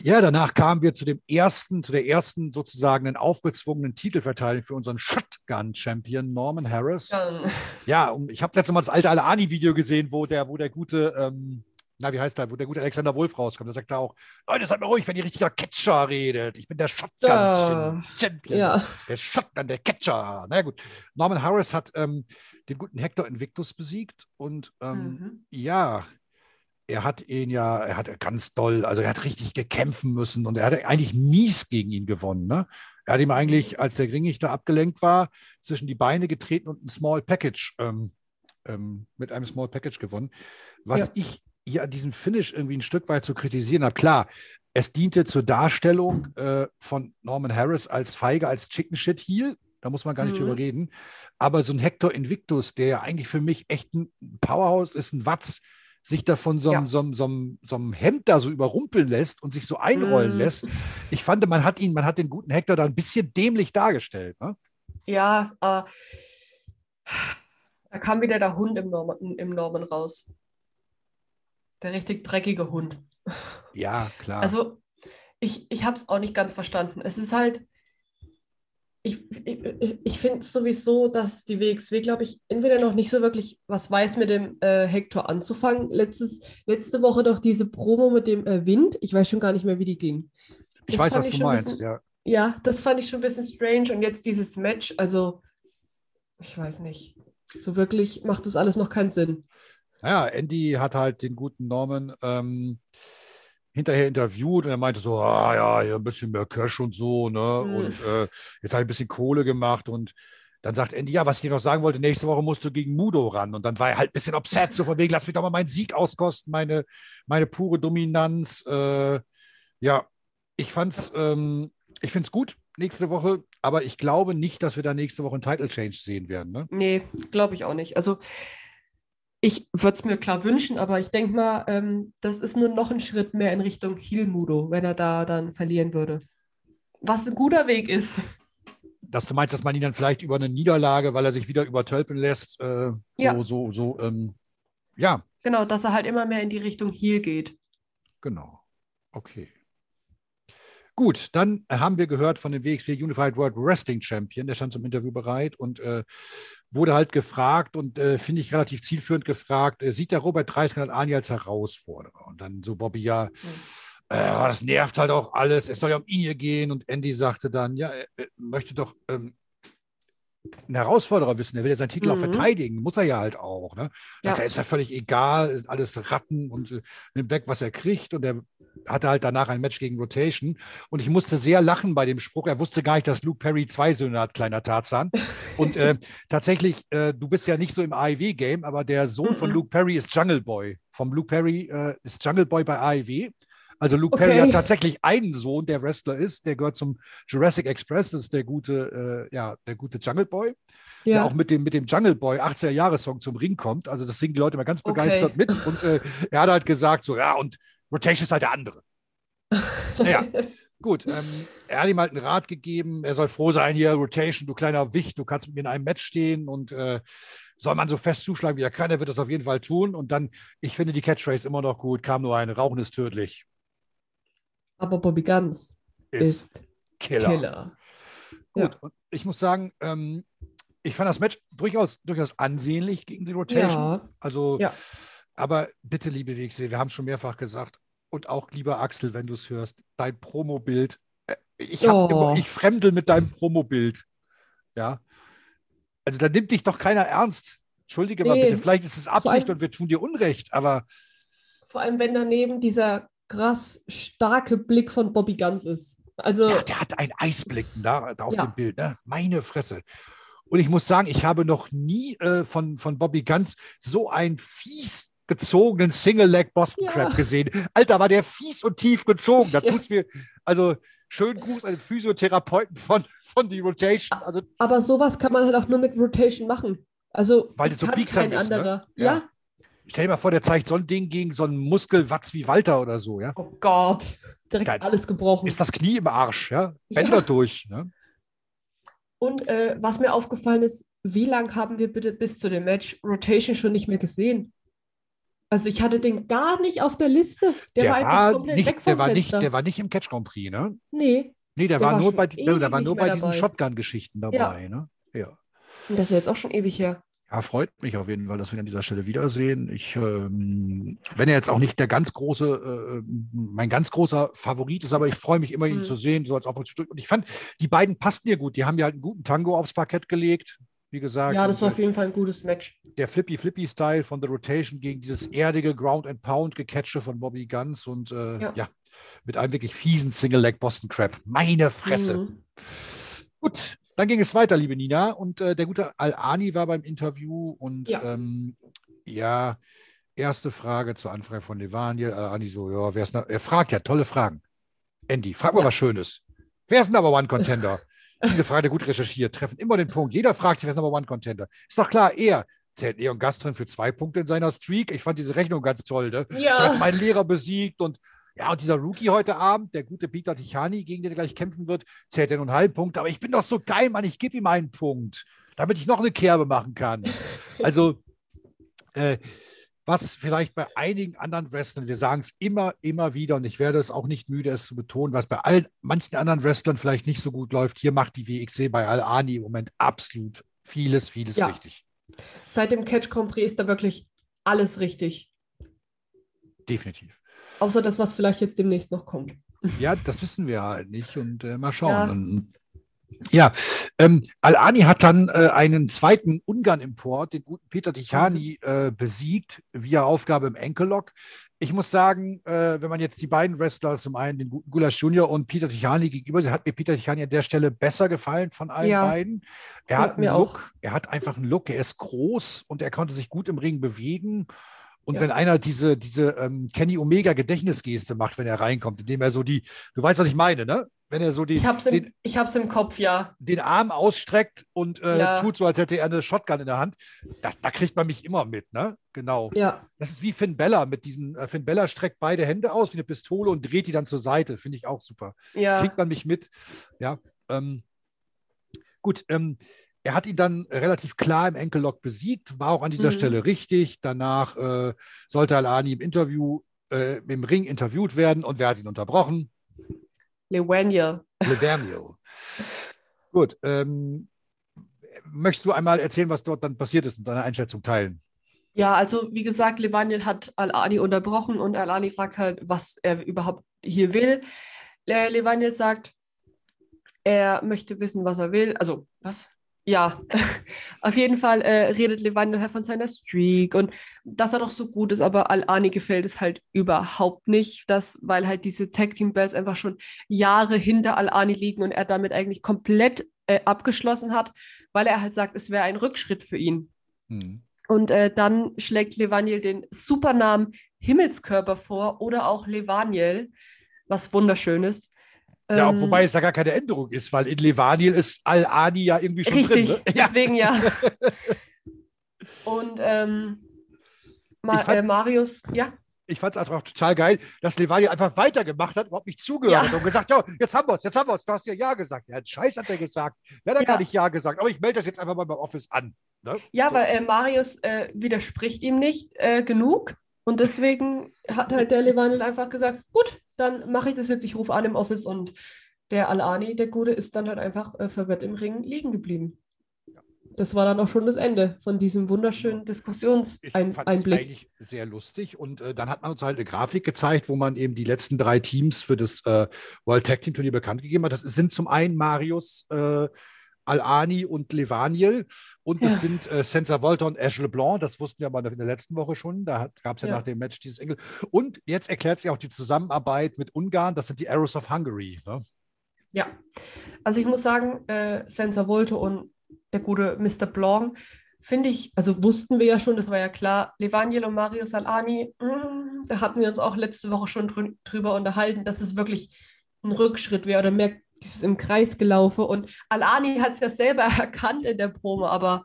ja, danach kamen wir zu dem ersten, zu der ersten sozusagen einen aufgezwungenen Titelverteidigung für unseren Shotgun-Champion Norman Harris. Ja, ja ich habe letztes Mal das alte Alani-Video gesehen, wo der, wo der gute ähm, na, wie heißt der, wo der gute Alexander Wolf rauskommt. Da sagt er auch, Leute, seid mal ruhig, wenn ihr richtiger Catcher redet. Ich bin der Shotgun-Champion. Ja. Der Shotgun, der Catcher. Na gut. Norman Harris hat ähm, den guten Hector Invictus besiegt und ähm, mhm. ja, er hat ihn ja, er hat ganz doll, also er hat richtig gekämpfen müssen und er hat eigentlich mies gegen ihn gewonnen. Ne? Er hat ihm eigentlich, als der Ringrichter abgelenkt war, zwischen die Beine getreten und ein Small Package ähm, ähm, mit einem Small Package gewonnen. Was ja. ich hier an diesem Finish irgendwie ein Stück weit zu kritisieren habe, klar, es diente zur Darstellung äh, von Norman Harris als Feige, als Chicken Shit Heel. Da muss man gar nicht mhm. drüber reden. Aber so ein Hector Invictus, der ja eigentlich für mich echt ein Powerhouse ist, ein Watz, sich da von so einem, ja. so, einem, so, einem, so einem Hemd da so überrumpeln lässt und sich so einrollen mm. lässt. Ich fand, man hat ihn, man hat den guten Hector da ein bisschen dämlich dargestellt. Ne? Ja, äh, da kam wieder der Hund im Norman, im Norman raus. Der richtig dreckige Hund. Ja, klar. Also, ich, ich habe es auch nicht ganz verstanden. Es ist halt, ich, ich, ich finde sowieso, dass die WXW, glaube ich, entweder noch nicht so wirklich was weiß mit dem äh, Hector anzufangen. Letztes, letzte Woche doch diese Promo mit dem äh, Wind. Ich weiß schon gar nicht mehr, wie die ging. Ich weiß, was du meinst, bisschen, ja. Ja, das fand ich schon ein bisschen strange. Und jetzt dieses Match, also, ich weiß nicht. So wirklich macht das alles noch keinen Sinn. Naja, Andy hat halt den guten Norman. Ähm, hinterher interviewt und er meinte so, ah ja, hier ein bisschen mehr Cash und so, ne? Mhm. Und äh, jetzt habe ich ein bisschen Kohle gemacht und dann sagt Andy, ja, was ich dir noch sagen wollte, nächste Woche musst du gegen Mudo ran. Und dann war er halt ein bisschen upset, so von wegen, lass mich doch mal meinen Sieg auskosten, meine, meine pure Dominanz. Äh, ja, ich fand's, ähm, ich finde es gut nächste Woche, aber ich glaube nicht, dass wir da nächste Woche einen Title Change sehen werden. Ne? Nee, glaube ich auch nicht. Also ich würde es mir klar wünschen, aber ich denke mal, ähm, das ist nur noch ein Schritt mehr in Richtung Hilmudo, wenn er da dann verlieren würde. Was ein guter Weg ist. Dass du meinst, dass man ihn dann vielleicht über eine Niederlage, weil er sich wieder übertölpen lässt, äh, ja. so, so, so, ähm, ja. Genau, dass er halt immer mehr in die Richtung Heal geht. Genau. Okay. Gut, dann haben wir gehört von dem WXW Unified World Wrestling Champion, der stand zum Interview bereit und äh, wurde halt gefragt und äh, finde ich relativ zielführend gefragt, äh, sieht der Robert Dreiskan Ani als Herausforderer? Und dann so Bobby, ja, äh, das nervt halt auch alles, es soll ja um ihn hier gehen. Und Andy sagte dann, ja, er möchte doch ähm, ein Herausforderer wissen, der will ja seinen Titel mhm. auch verteidigen, muss er ja halt auch. Ne? Ja. Da ist ja völlig egal, ist alles Ratten und äh, nimmt weg, was er kriegt. Und er hatte halt danach ein Match gegen Rotation. Und ich musste sehr lachen bei dem Spruch. Er wusste gar nicht, dass Luke Perry zwei Söhne hat, kleiner Tarzan. und äh, tatsächlich, äh, du bist ja nicht so im AEW-Game, aber der Sohn mhm. von Luke Perry ist Jungle Boy. Vom Luke Perry äh, ist Jungle Boy bei AEW. Also Luke okay. Perry hat tatsächlich einen Sohn, der Wrestler ist, der gehört zum Jurassic Express, das ist der gute, äh, ja, der gute Jungle Boy, ja. der auch mit dem, mit dem Jungle Boy 80er Jahre Song zum Ring kommt. Also das singen die Leute mal ganz begeistert okay. mit. Und äh, er hat halt gesagt, so, ja, und Rotation ist halt der andere. naja, gut. Ähm, er hat ihm halt einen Rat gegeben, er soll froh sein, hier, Rotation, du kleiner Wicht, du kannst mit mir in einem Match stehen und äh, soll man so fest zuschlagen, wie er kann, er wird das auf jeden Fall tun. Und dann, ich finde die Catchphrase immer noch gut, kam nur ein, Rauchen ist tödlich. Aber Bobby Guns ist, ist Killer. Killer. Gut, ja. ich muss sagen, ähm, ich fand das Match durchaus, durchaus ansehnlich gegen die Rotation. Ja. Also, ja. aber bitte, liebe WXW, wir haben es schon mehrfach gesagt, und auch lieber Axel, wenn du es hörst, dein Promobild. Äh, ich, oh. ich fremdel mit deinem Promobild. Ja. Also da nimmt dich doch keiner ernst. Entschuldige nee. mal bitte, vielleicht ist es Absicht allem, und wir tun dir Unrecht, aber. Vor allem, wenn daneben dieser krass starke Blick von Bobby Guns ist. Also, ja, der hat einen Eisblick da, da auf ja. dem Bild, ne? Meine Fresse. Und ich muss sagen, ich habe noch nie äh, von, von Bobby Guns so ein fies gezogenen Single-Leg Boston Crab ja. gesehen. Alter, war der fies und tief gezogen. Da ja. tut's mir, also schönen Gruß an den Physiotherapeuten von, von die Rotation. Also, Aber sowas kann man halt auch nur mit Rotation machen. Also, weil es so biegsam ist. Ne? Anderer. Ne? Ja. ja. Stell dir mal vor, der zeigt so ein Ding gegen so einen Muskelwatz wie Walter oder so, ja? Oh Gott, direkt Dann alles gebrochen. Ist das Knie im Arsch, ja? Bänder durch, ne? Und äh, was mir aufgefallen ist, wie lange haben wir bitte bis zu dem Match Rotation schon nicht mehr gesehen? Also ich hatte den gar nicht auf der Liste. Der, der war einfach komplett nicht, weg vom der war Fenster. nicht, Der war nicht im Catch Grand Prix, ne? Nee. Nee, der, der war, war, nur bei, der war nur bei diesen Shotgun-Geschichten dabei, ja. ne? Ja. Und das ist jetzt auch schon ewig her. Ja, freut mich auf jeden Fall, dass wir ihn an dieser Stelle wiedersehen. Ich, ähm, wenn er jetzt auch nicht der ganz große, äh, mein ganz großer Favorit ist, aber ich freue mich immer, ihn mhm. zu sehen, so als Aufwärtsdrück. Und ich fand, die beiden passten dir gut. Die haben ja halt einen guten Tango aufs Parkett gelegt, wie gesagt. Ja, das war auf jeden Fall ein gutes Match. Der Flippy-Flippy-Style von The Rotation gegen dieses erdige Ground and Pound gecatche von Bobby Guns und äh, ja. ja. mit einem wirklich fiesen Single-Leg Boston Crab. Meine Fresse. Mhm. Gut, dann ging es weiter, liebe Nina. Und äh, der gute Al-Ani war beim Interview. Und ja. Ähm, ja, erste Frage zur Anfrage von Levaniel. Al-Ani so, ja, wer ist da? Er fragt ja, tolle Fragen. Andy, frag mal ja. was Schönes. Wer ist ein Number One Contender? Diese Frage gut recherchiert, treffen immer den Punkt. Jeder fragt sich, wer ist Number One Contender? Ist doch klar, er zählt Leon Gastrin für zwei Punkte in seiner Streak. Ich fand diese Rechnung ganz toll. Ne? Ja. Er hat meinen Lehrer besiegt und ja, und dieser Rookie heute Abend, der gute Peter Tichani, gegen den er gleich kämpfen wird, zählt er nur einen halben Punkt. Aber ich bin doch so geil, Mann, ich gebe ihm einen Punkt, damit ich noch eine Kerbe machen kann. Also, äh, was vielleicht bei einigen anderen Wrestlern, wir sagen es immer, immer wieder, und ich werde es auch nicht müde, es zu betonen, was bei allen, manchen anderen Wrestlern vielleicht nicht so gut läuft, hier macht die WXC bei Al-Ani im Moment absolut vieles, vieles ja. richtig. Seit dem Catch Grand Prix ist da wirklich alles richtig. Definitiv. Außer das, was vielleicht jetzt demnächst noch kommt. Ja, das wissen wir halt nicht und äh, mal schauen. Ja, ja ähm, Al-Ani hat dann äh, einen zweiten Ungarn-Import, den guten Peter Tichani, mhm. äh, besiegt, via Aufgabe im Enkellock. Ich muss sagen, äh, wenn man jetzt die beiden Wrestler, zum einen den guten Gulasch Junior und Peter Tichani gegenüber, hat mir Peter Tichani an der Stelle besser gefallen von allen ja. beiden. Er hat einen Look, auch. er hat einfach einen Look, er ist groß und er konnte sich gut im Ring bewegen. Und ja. wenn einer diese, diese ähm, Kenny Omega Gedächtnisgeste macht, wenn er reinkommt, indem er so die, du weißt, was ich meine, ne? Wenn er so die, ich hab's im, den, ich hab's im Kopf, ja. Den Arm ausstreckt und äh, ja. tut so, als hätte er eine Shotgun in der Hand, da, da, kriegt man mich immer mit, ne? Genau. Ja. Das ist wie Finn Bella mit diesen, äh, Finn Bella streckt beide Hände aus wie eine Pistole und dreht die dann zur Seite. Finde ich auch super. Ja. Kriegt man mich mit. Ja. Ähm, gut, ähm, er hat ihn dann relativ klar im Enkellock besiegt, war auch an dieser mhm. Stelle richtig. Danach äh, sollte Al-Ani im Interview, äh, im Ring interviewt werden und wer hat ihn unterbrochen? Levaniel. Levaniel. Gut. Ähm, möchtest du einmal erzählen, was dort dann passiert ist und deine Einschätzung teilen? Ja, also wie gesagt, Levaniel hat Al-Ani unterbrochen und Al-Ani fragt halt, was er überhaupt hier will. Levaniel sagt, er möchte wissen, was er will. Also, was? Ja, auf jeden Fall äh, redet Levine halt von seiner Streak und dass er doch so gut ist, aber Al-Ani gefällt es halt überhaupt nicht, dass, weil halt diese Tag Team Bells einfach schon Jahre hinter Al-Ani liegen und er damit eigentlich komplett äh, abgeschlossen hat, weil er halt sagt, es wäre ein Rückschritt für ihn. Mhm. Und äh, dann schlägt Levaniel den Supernamen Himmelskörper vor oder auch Levaniel, was wunderschönes. Ja, ähm, wobei es ja gar keine Änderung ist, weil in Levaniel ist Al-Ani ja irgendwie schon richtig, drin. Richtig, ne? deswegen ja. Und ähm, Ma fand, äh, Marius, ja. Ich fand es auch total geil, dass Levaniel einfach weitergemacht hat, überhaupt nicht zugehört ja. hat und gesagt, ja, jetzt haben wir es, jetzt haben wir es, du hast ja Ja gesagt. Ja, Scheiß hat er gesagt. Ja, hat ja. gar nicht Ja gesagt, aber ich melde das jetzt einfach mal beim Office an. Ne? Ja, so. weil äh, Marius äh, widerspricht ihm nicht äh, genug und deswegen hat halt der Levaniel einfach gesagt, gut, dann mache ich das jetzt, ich rufe an im Office und der Alani, der Gute, ist dann halt einfach äh, verwirrt im Ring liegen geblieben. Das war dann auch schon das Ende von diesem wunderschönen Diskussionseinblick. Ich fand das eigentlich sehr lustig und äh, dann hat man uns halt eine Grafik gezeigt, wo man eben die letzten drei Teams für das äh, World Tag Team Turnier bekannt gegeben hat. Das sind zum einen Marius, äh, Al-Ani und Levaniel. Und ja. das sind äh, Senza Volta und Ash LeBlanc. Das wussten wir aber in der letzten Woche schon. Da gab es ja, ja, nach dem Match dieses Engel. Und jetzt erklärt sich auch die Zusammenarbeit mit Ungarn. Das sind die Arrows of Hungary. Ne? Ja, also ich muss sagen, äh, Senza Volta und der gute Mr. Blanc finde ich, also wussten wir ja schon, das war ja klar, Levaniel und Mario Salani, mh, mm, da hatten wir uns auch letzte Woche schon drü drüber unterhalten, dass es wirklich ein Rückschritt wäre oder mehr dieses im Kreis gelaufen. Und Alani hat es ja selber erkannt in der Promo, aber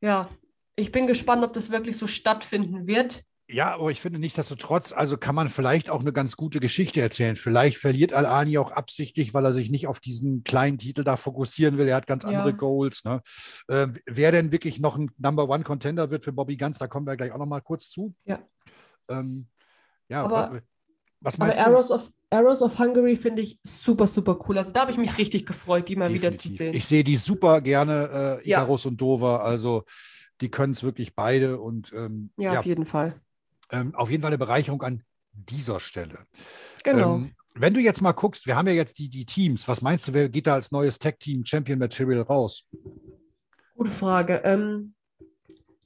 ja, ich bin gespannt, ob das wirklich so stattfinden wird. Ja, aber ich finde nicht, dass trotz, also kann man vielleicht auch eine ganz gute Geschichte erzählen. Vielleicht verliert Al-Ani auch absichtlich, weil er sich nicht auf diesen kleinen Titel da fokussieren will. Er hat ganz andere ja. Goals. Ne? Äh, wer denn wirklich noch ein Number One Contender wird für Bobby Ganz, da kommen wir gleich auch noch mal kurz zu. Ja. Ähm, ja, aber, was meinst aber du? Arrows of, Arrows of Hungary finde ich super, super cool. Also da habe ich mich richtig gefreut, die mal Definitiv. wieder zu sehen. Ich sehe die super gerne, äh, Icarus ja. und Dover. Also Die können es wirklich beide und ähm, ja, ja, auf jeden Fall. Ähm, auf jeden Fall eine Bereicherung an dieser Stelle. Genau. Ähm, wenn du jetzt mal guckst, wir haben ja jetzt die, die Teams. Was meinst du, wer geht da als neues Tag-Team Champion Material raus? Gute Frage. Ähm,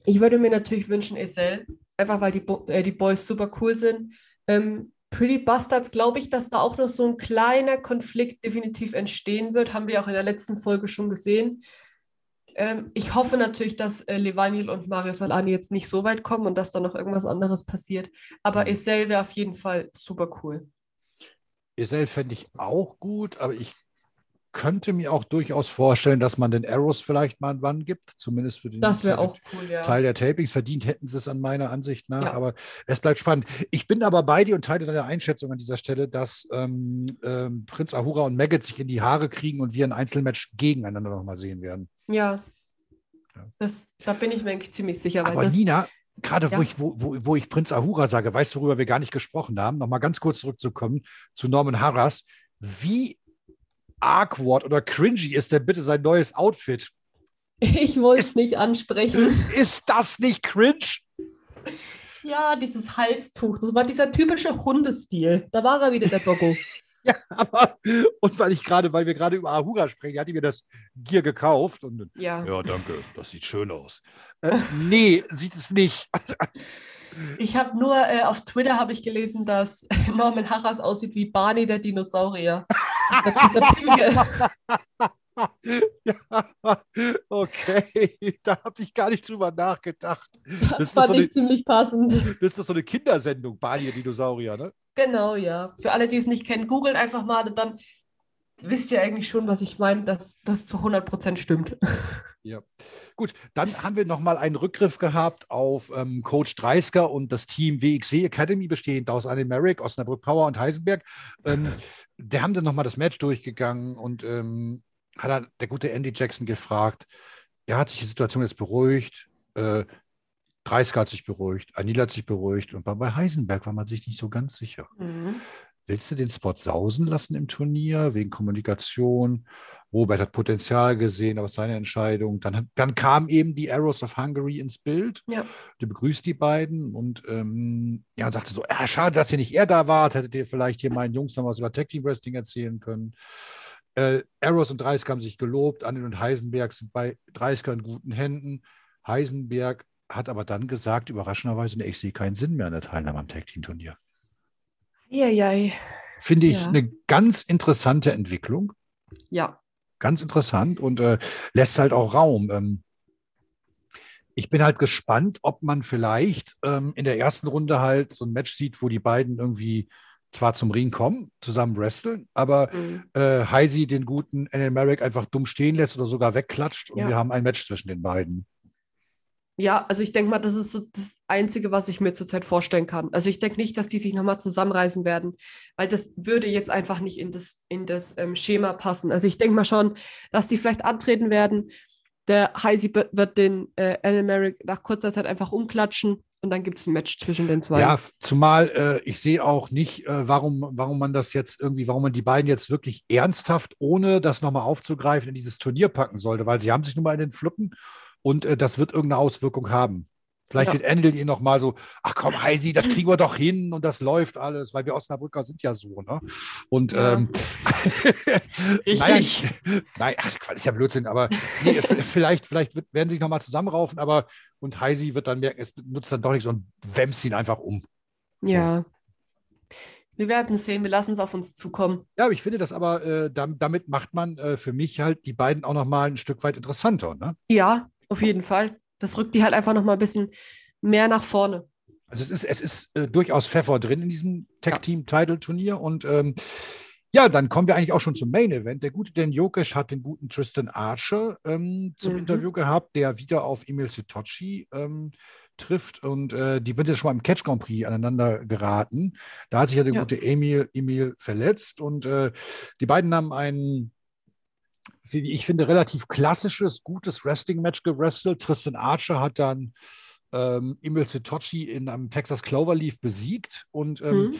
ich würde mir natürlich wünschen, Esel, einfach weil die, Bo äh, die Boys super cool sind. Ähm, Pretty Bastards glaube ich, dass da auch noch so ein kleiner Konflikt definitiv entstehen wird. Haben wir auch in der letzten Folge schon gesehen. Ähm, ich hoffe natürlich, dass äh, Levaniel und Mario Salani jetzt nicht so weit kommen und dass da noch irgendwas anderes passiert. Aber mhm. Esel wäre auf jeden Fall super cool. Esel fände ich auch gut, aber ich könnte mir auch durchaus vorstellen, dass man den Arrows vielleicht mal wann gibt, zumindest für den cool, ja. Teil der Tapings. Verdient hätten sie es an meiner Ansicht nach, ja. aber es bleibt spannend. Ich bin aber bei dir und teile deine Einschätzung an dieser Stelle, dass ähm, ähm, Prinz Ahura und Maggot sich in die Haare kriegen und wir ein Einzelmatch gegeneinander nochmal sehen werden. Ja. ja. Das, da bin ich mir eigentlich ziemlich sicher. Aber das, Nina, gerade wo, ich, wo, wo, wo ich Prinz Ahura sage, weißt du, worüber wir gar nicht gesprochen haben, nochmal ganz kurz zurückzukommen zu Norman Harras. Wie awkward oder cringy ist denn bitte sein neues Outfit? Ich wollte es nicht ansprechen. Ist das nicht cringe? Ja, dieses Halstuch. Das war dieser typische Hundestil. Da war er wieder, der Doggo. ja, aber, und weil ich gerade, weil wir gerade über Ahura sprechen, hatte ich mir das Gear gekauft und ja, ja danke, das sieht schön aus. Äh, nee, sieht es nicht. Ich habe nur äh, auf Twitter habe ich gelesen, dass Norman Harras aussieht wie Barney der Dinosaurier. ja, okay, da habe ich gar nicht drüber nachgedacht. Das, das fand so ich eine, ziemlich passend. Das ist doch so eine Kindersendung, Barney der Dinosaurier, ne? Genau, ja. Für alle, die es nicht kennen, googelt einfach mal und dann wisst ihr eigentlich schon, was ich meine, dass das zu 100% stimmt. Ja. Gut, dann haben wir nochmal einen Rückgriff gehabt auf ähm, Coach Dreisker und das Team WXW Academy, bestehend aus Anne Merrick, Osnabrück Power und Heisenberg. Ähm, der haben dann nochmal das Match durchgegangen und ähm, hat dann der gute Andy Jackson gefragt. Er hat sich die Situation jetzt beruhigt. Äh, Dreisker hat sich beruhigt, Anil hat sich beruhigt und bei Heisenberg war man sich nicht so ganz sicher. Mhm. Willst du den Spot sausen lassen im Turnier wegen Kommunikation? Robert hat Potenzial gesehen, aber seine Entscheidung. Dann, dann kam eben die Arrows of Hungary ins Bild. Ja. Die begrüßt die beiden und ähm, ja, sagte so: ja, Schade, dass ihr nicht er da wart. Hättet ihr vielleicht hier meinen Jungs noch was über Tag Team Wrestling erzählen können. Äh, Arrows und 30 haben sich gelobt. Anil und Heisenberg sind bei 30 in guten Händen. Heisenberg hat aber dann gesagt, überraschenderweise, ich sehe keinen Sinn mehr an der Teilnahme am Tag Team Turnier. Eieiei. Finde ich ja. eine ganz interessante Entwicklung. Ja. Ganz interessant und äh, lässt halt auch Raum. Ähm, ich bin halt gespannt, ob man vielleicht ähm, in der ersten Runde halt so ein Match sieht, wo die beiden irgendwie zwar zum Ring kommen, zusammen wresteln, aber mhm. äh, Heisi den guten NL Merrick einfach dumm stehen lässt oder sogar wegklatscht und ja. wir haben ein Match zwischen den beiden. Ja, also ich denke mal, das ist so das Einzige, was ich mir zurzeit vorstellen kann. Also ich denke nicht, dass die sich nochmal zusammenreißen werden, weil das würde jetzt einfach nicht in das, in das ähm, Schema passen. Also ich denke mal schon, dass die vielleicht antreten werden. Der Heisi wird den äh, Alan Merrick nach kurzer Zeit einfach umklatschen und dann gibt es ein Match zwischen den zwei. Ja, zumal äh, ich sehe auch nicht, äh, warum, warum man das jetzt irgendwie, warum man die beiden jetzt wirklich ernsthaft, ohne das nochmal aufzugreifen, in dieses Turnier packen sollte, weil sie haben sich nun mal in den Pflücken und äh, das wird irgendeine Auswirkung haben. Vielleicht ja. wird Endel ihr nochmal so, ach komm, Heisi, das kriegen wir doch hin und das läuft alles, weil wir Osnabrücker sind ja so, ne? Und ja. ähm, naja, nein, ach, ist ja Blödsinn, aber nee, vielleicht, vielleicht wird, werden sie sich nochmal zusammenraufen, aber und Heisi wird dann merken, es nutzt dann doch nichts und wämst ihn einfach um. Ja. Wir werden sehen, wir lassen es auf uns zukommen. Ja, aber ich finde das aber, äh, damit macht man äh, für mich halt die beiden auch nochmal ein Stück weit interessanter, ne? Ja, auf jeden Fall. Das rückt die halt einfach noch mal ein bisschen mehr nach vorne. Also es ist, es ist äh, durchaus Pfeffer drin in diesem Tag-Team-Title-Turnier. Und ähm, ja, dann kommen wir eigentlich auch schon zum Main-Event. Der gute Dan Jokic hat den guten Tristan Archer ähm, zum mhm. Interview gehabt, der wieder auf Emil Sitochi ähm, trifft. Und äh, die sind jetzt schon mal im Catch Grand Prix aneinander geraten. Da hat sich ja der ja. gute Emil, Emil verletzt. Und äh, die beiden haben einen ich finde, relativ klassisches, gutes Wrestling-Match gewrestelt. Tristan Archer hat dann ähm, Emil Sitochi in einem Texas Cloverleaf besiegt und ähm, mhm.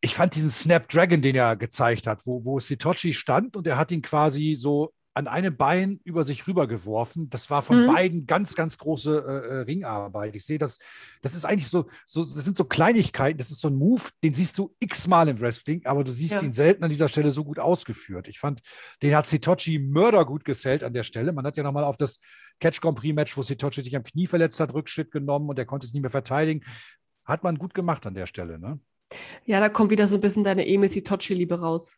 ich fand diesen Snapdragon, den er gezeigt hat, wo, wo Sitochi stand und er hat ihn quasi so an einem Bein über sich rübergeworfen. Das war von mhm. beiden ganz, ganz große äh, äh, Ringarbeit. Ich sehe das, das ist eigentlich so, so, das sind so Kleinigkeiten, das ist so ein Move, den siehst du x-mal im Wrestling, aber du siehst ja. ihn selten an dieser Stelle so gut ausgeführt. Ich fand, den hat Sitochi Mörder gut gesellt an der Stelle. Man hat ja nochmal auf das Catch Grand Prix Match, wo Sitochi sich am Knie verletzt hat, Rückschritt genommen und er konnte es nicht mehr verteidigen. Hat man gut gemacht an der Stelle, ne? Ja, da kommt wieder so ein bisschen deine Emil Sitochi-Liebe raus.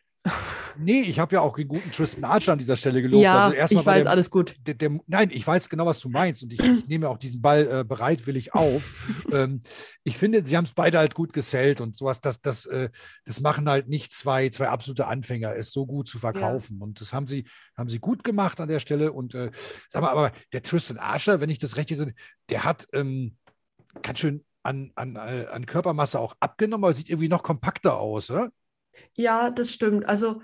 Nee, ich habe ja auch den guten Tristan Archer an dieser Stelle gelobt. Ja, also ich weiß, der, alles gut. Der, der, nein, ich weiß genau, was du meinst und ich, ich nehme auch diesen Ball äh, bereitwillig auf. ähm, ich finde, sie haben es beide halt gut gesellt und sowas, das, das, äh, das machen halt nicht zwei, zwei absolute Anfänger, es so gut zu verkaufen. Ja. Und das haben sie, haben sie gut gemacht an der Stelle. Und äh, sag mal, aber der Tristan Archer, wenn ich das recht sehe, der hat ähm, ganz schön an, an, äh, an Körpermasse auch abgenommen, aber sieht irgendwie noch kompakter aus, oder? Ja, das stimmt. Also,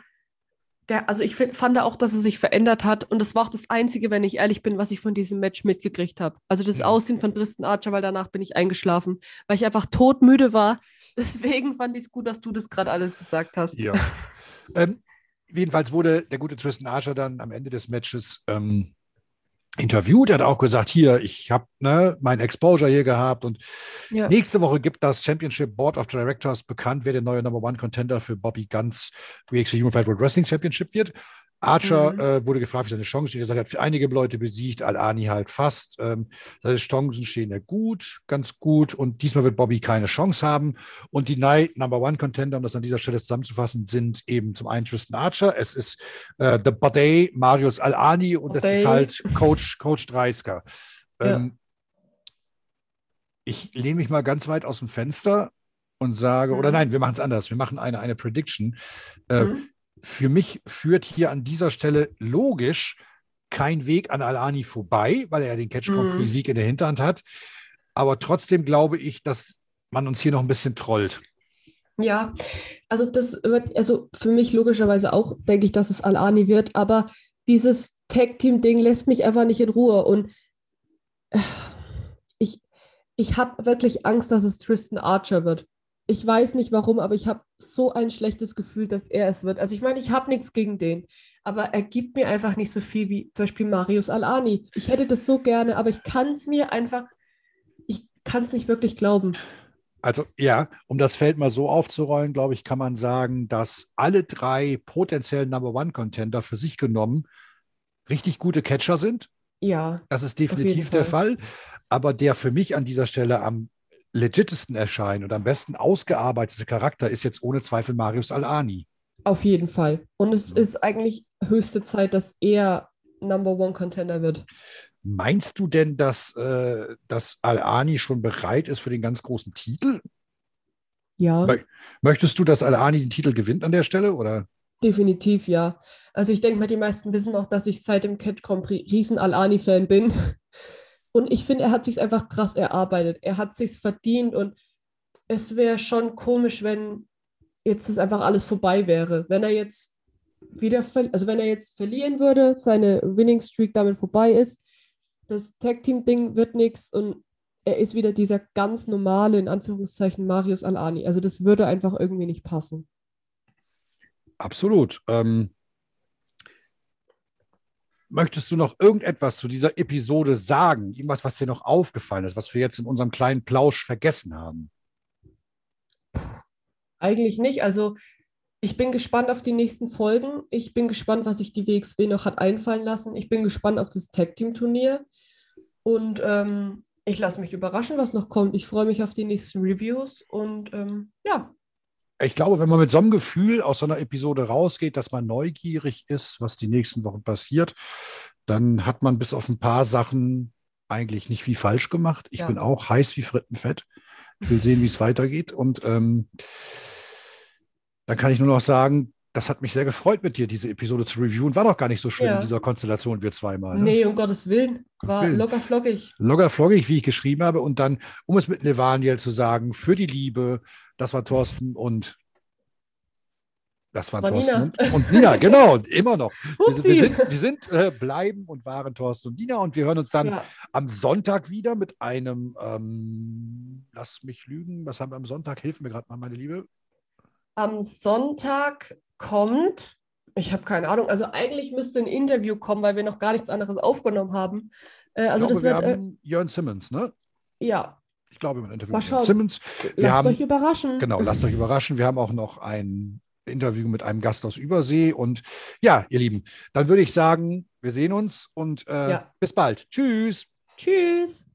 der, also ich fand auch, dass er sich verändert hat. Und das war auch das Einzige, wenn ich ehrlich bin, was ich von diesem Match mitgekriegt habe. Also das ja. Aussehen von Tristan Archer, weil danach bin ich eingeschlafen, weil ich einfach todmüde war. Deswegen fand ich es gut, dass du das gerade alles gesagt hast. Ja. ähm, jedenfalls wurde der gute Tristan Archer dann am Ende des Matches ähm, interviewt. Er hat auch gesagt, hier, ich habe ne, mein Exposure hier gehabt und ja. nächste Woche gibt das Championship Board of Directors bekannt, wer der neue Number One Contender für Bobby Guns WXW Unified World Wrestling Championship wird. Archer mhm. äh, wurde gefragt, wie seine Chancen stehen. Er sagt, er hat für einige Leute besiegt, Al-Ani halt fast. Ähm, seine Chancen stehen ja gut, ganz gut. Und diesmal wird Bobby keine Chance haben. Und die Night Number One Contender, um das an dieser Stelle zusammenzufassen, sind eben zum einen Tristan Archer, es ist äh, The Bade, Marius Al-Ani und es ist halt Coach, Coach Dreisker. Ähm, ja. Ich lehne mich mal ganz weit aus dem Fenster und sage, mhm. oder nein, wir machen es anders. Wir machen eine, eine Prediction. Äh, mhm für mich führt hier an dieser Stelle logisch kein Weg an Alani vorbei, weil er ja den Catch Grand Prix Sieg in der Hinterhand hat. Aber trotzdem glaube ich, dass man uns hier noch ein bisschen trollt. Ja, also das wird, also für mich logischerweise auch, denke ich, dass es Alani wird, aber dieses Tag-Team-Ding lässt mich einfach nicht in Ruhe und äh, ich, ich habe wirklich Angst, dass es Tristan Archer wird ich weiß nicht warum, aber ich habe so ein schlechtes Gefühl, dass er es wird. Also ich meine, ich habe nichts gegen den, aber er gibt mir einfach nicht so viel wie zum Beispiel Marius Alani. Ich hätte das so gerne, aber ich kann es mir einfach, ich kann es nicht wirklich glauben. Also ja, um das Feld mal so aufzurollen, glaube ich, kann man sagen, dass alle drei potenziellen Number One Contender für sich genommen richtig gute Catcher sind. Ja. Das ist definitiv der Fall. Aber der für mich an dieser Stelle am legitesten erscheinen und am besten ausgearbeitete Charakter ist jetzt ohne Zweifel Marius Al-Ani. Auf jeden Fall. Und es ist eigentlich höchste Zeit, dass er Number One Contender wird. Meinst du denn, dass, äh, dass Al-Ani schon bereit ist für den ganz großen Titel? Ja. Möchtest du, dass Al-Ani den Titel gewinnt an der Stelle? Oder? Definitiv, ja. Also ich denke mal, die meisten wissen auch, dass ich seit dem Cat Grand Prix riesen Al-Ani-Fan bin. Und ich finde, er hat sich einfach krass erarbeitet. Er hat sich verdient und es wäre schon komisch, wenn jetzt das einfach alles vorbei wäre. Wenn er jetzt wieder, also wenn er jetzt verlieren würde, seine Winning Streak damit vorbei ist, das Tag Team Ding wird nichts und er ist wieder dieser ganz normale, in Anführungszeichen, Marius Alani. Also das würde einfach irgendwie nicht passen. Absolut. Ähm, Möchtest du noch irgendetwas zu dieser Episode sagen? Irgendwas, was dir noch aufgefallen ist, was wir jetzt in unserem kleinen Plausch vergessen haben? Eigentlich nicht. Also ich bin gespannt auf die nächsten Folgen. Ich bin gespannt, was sich die WXW noch hat einfallen lassen. Ich bin gespannt auf das Tag Team Turnier. Und ähm, ich lasse mich überraschen, was noch kommt. Ich freue mich auf die nächsten Reviews. Und ähm, ja, ich glaube, wenn man mit so einem Gefühl aus so einer Episode rausgeht, dass man neugierig ist, was die nächsten Wochen passiert, dann hat man bis auf ein paar Sachen eigentlich nicht viel falsch gemacht. Ich ja. bin auch heiß wie Frittenfett. Ich will sehen, wie es weitergeht. Und ähm, dann kann ich nur noch sagen, das hat mich sehr gefreut, mit dir diese Episode zu reviewen. War doch gar nicht so schlimm ja. in dieser Konstellation, wir zweimal. Ne? Nee, um Gottes Willen. War Willen. locker flockig. Locker flockig, wie ich geschrieben habe. Und dann, um es mit Levaniel zu sagen, für die Liebe, das war Thorsten und das war, war Thorsten Nina. Und, Nina, genau, immer noch. Wir, wir, sind, wir sind äh, bleiben und waren Thorsten und Nina und wir hören uns dann ja. am Sonntag wieder mit einem, ähm, lass mich lügen, was haben wir am Sonntag? Hilf mir gerade mal, meine Liebe. Am Sonntag kommt Ich habe keine Ahnung. Also eigentlich müsste ein Interview kommen, weil wir noch gar nichts anderes aufgenommen haben. Äh, also glaube, das wir wird, haben äh, Jörn Simmons, ne? Ja. Ich glaube, im Interview mit Simmons. Wir lasst haben, euch überraschen. Genau, lasst euch überraschen. Wir haben auch noch ein Interview mit einem Gast aus Übersee. Und ja, ihr Lieben, dann würde ich sagen, wir sehen uns und äh, ja. bis bald. Tschüss. Tschüss.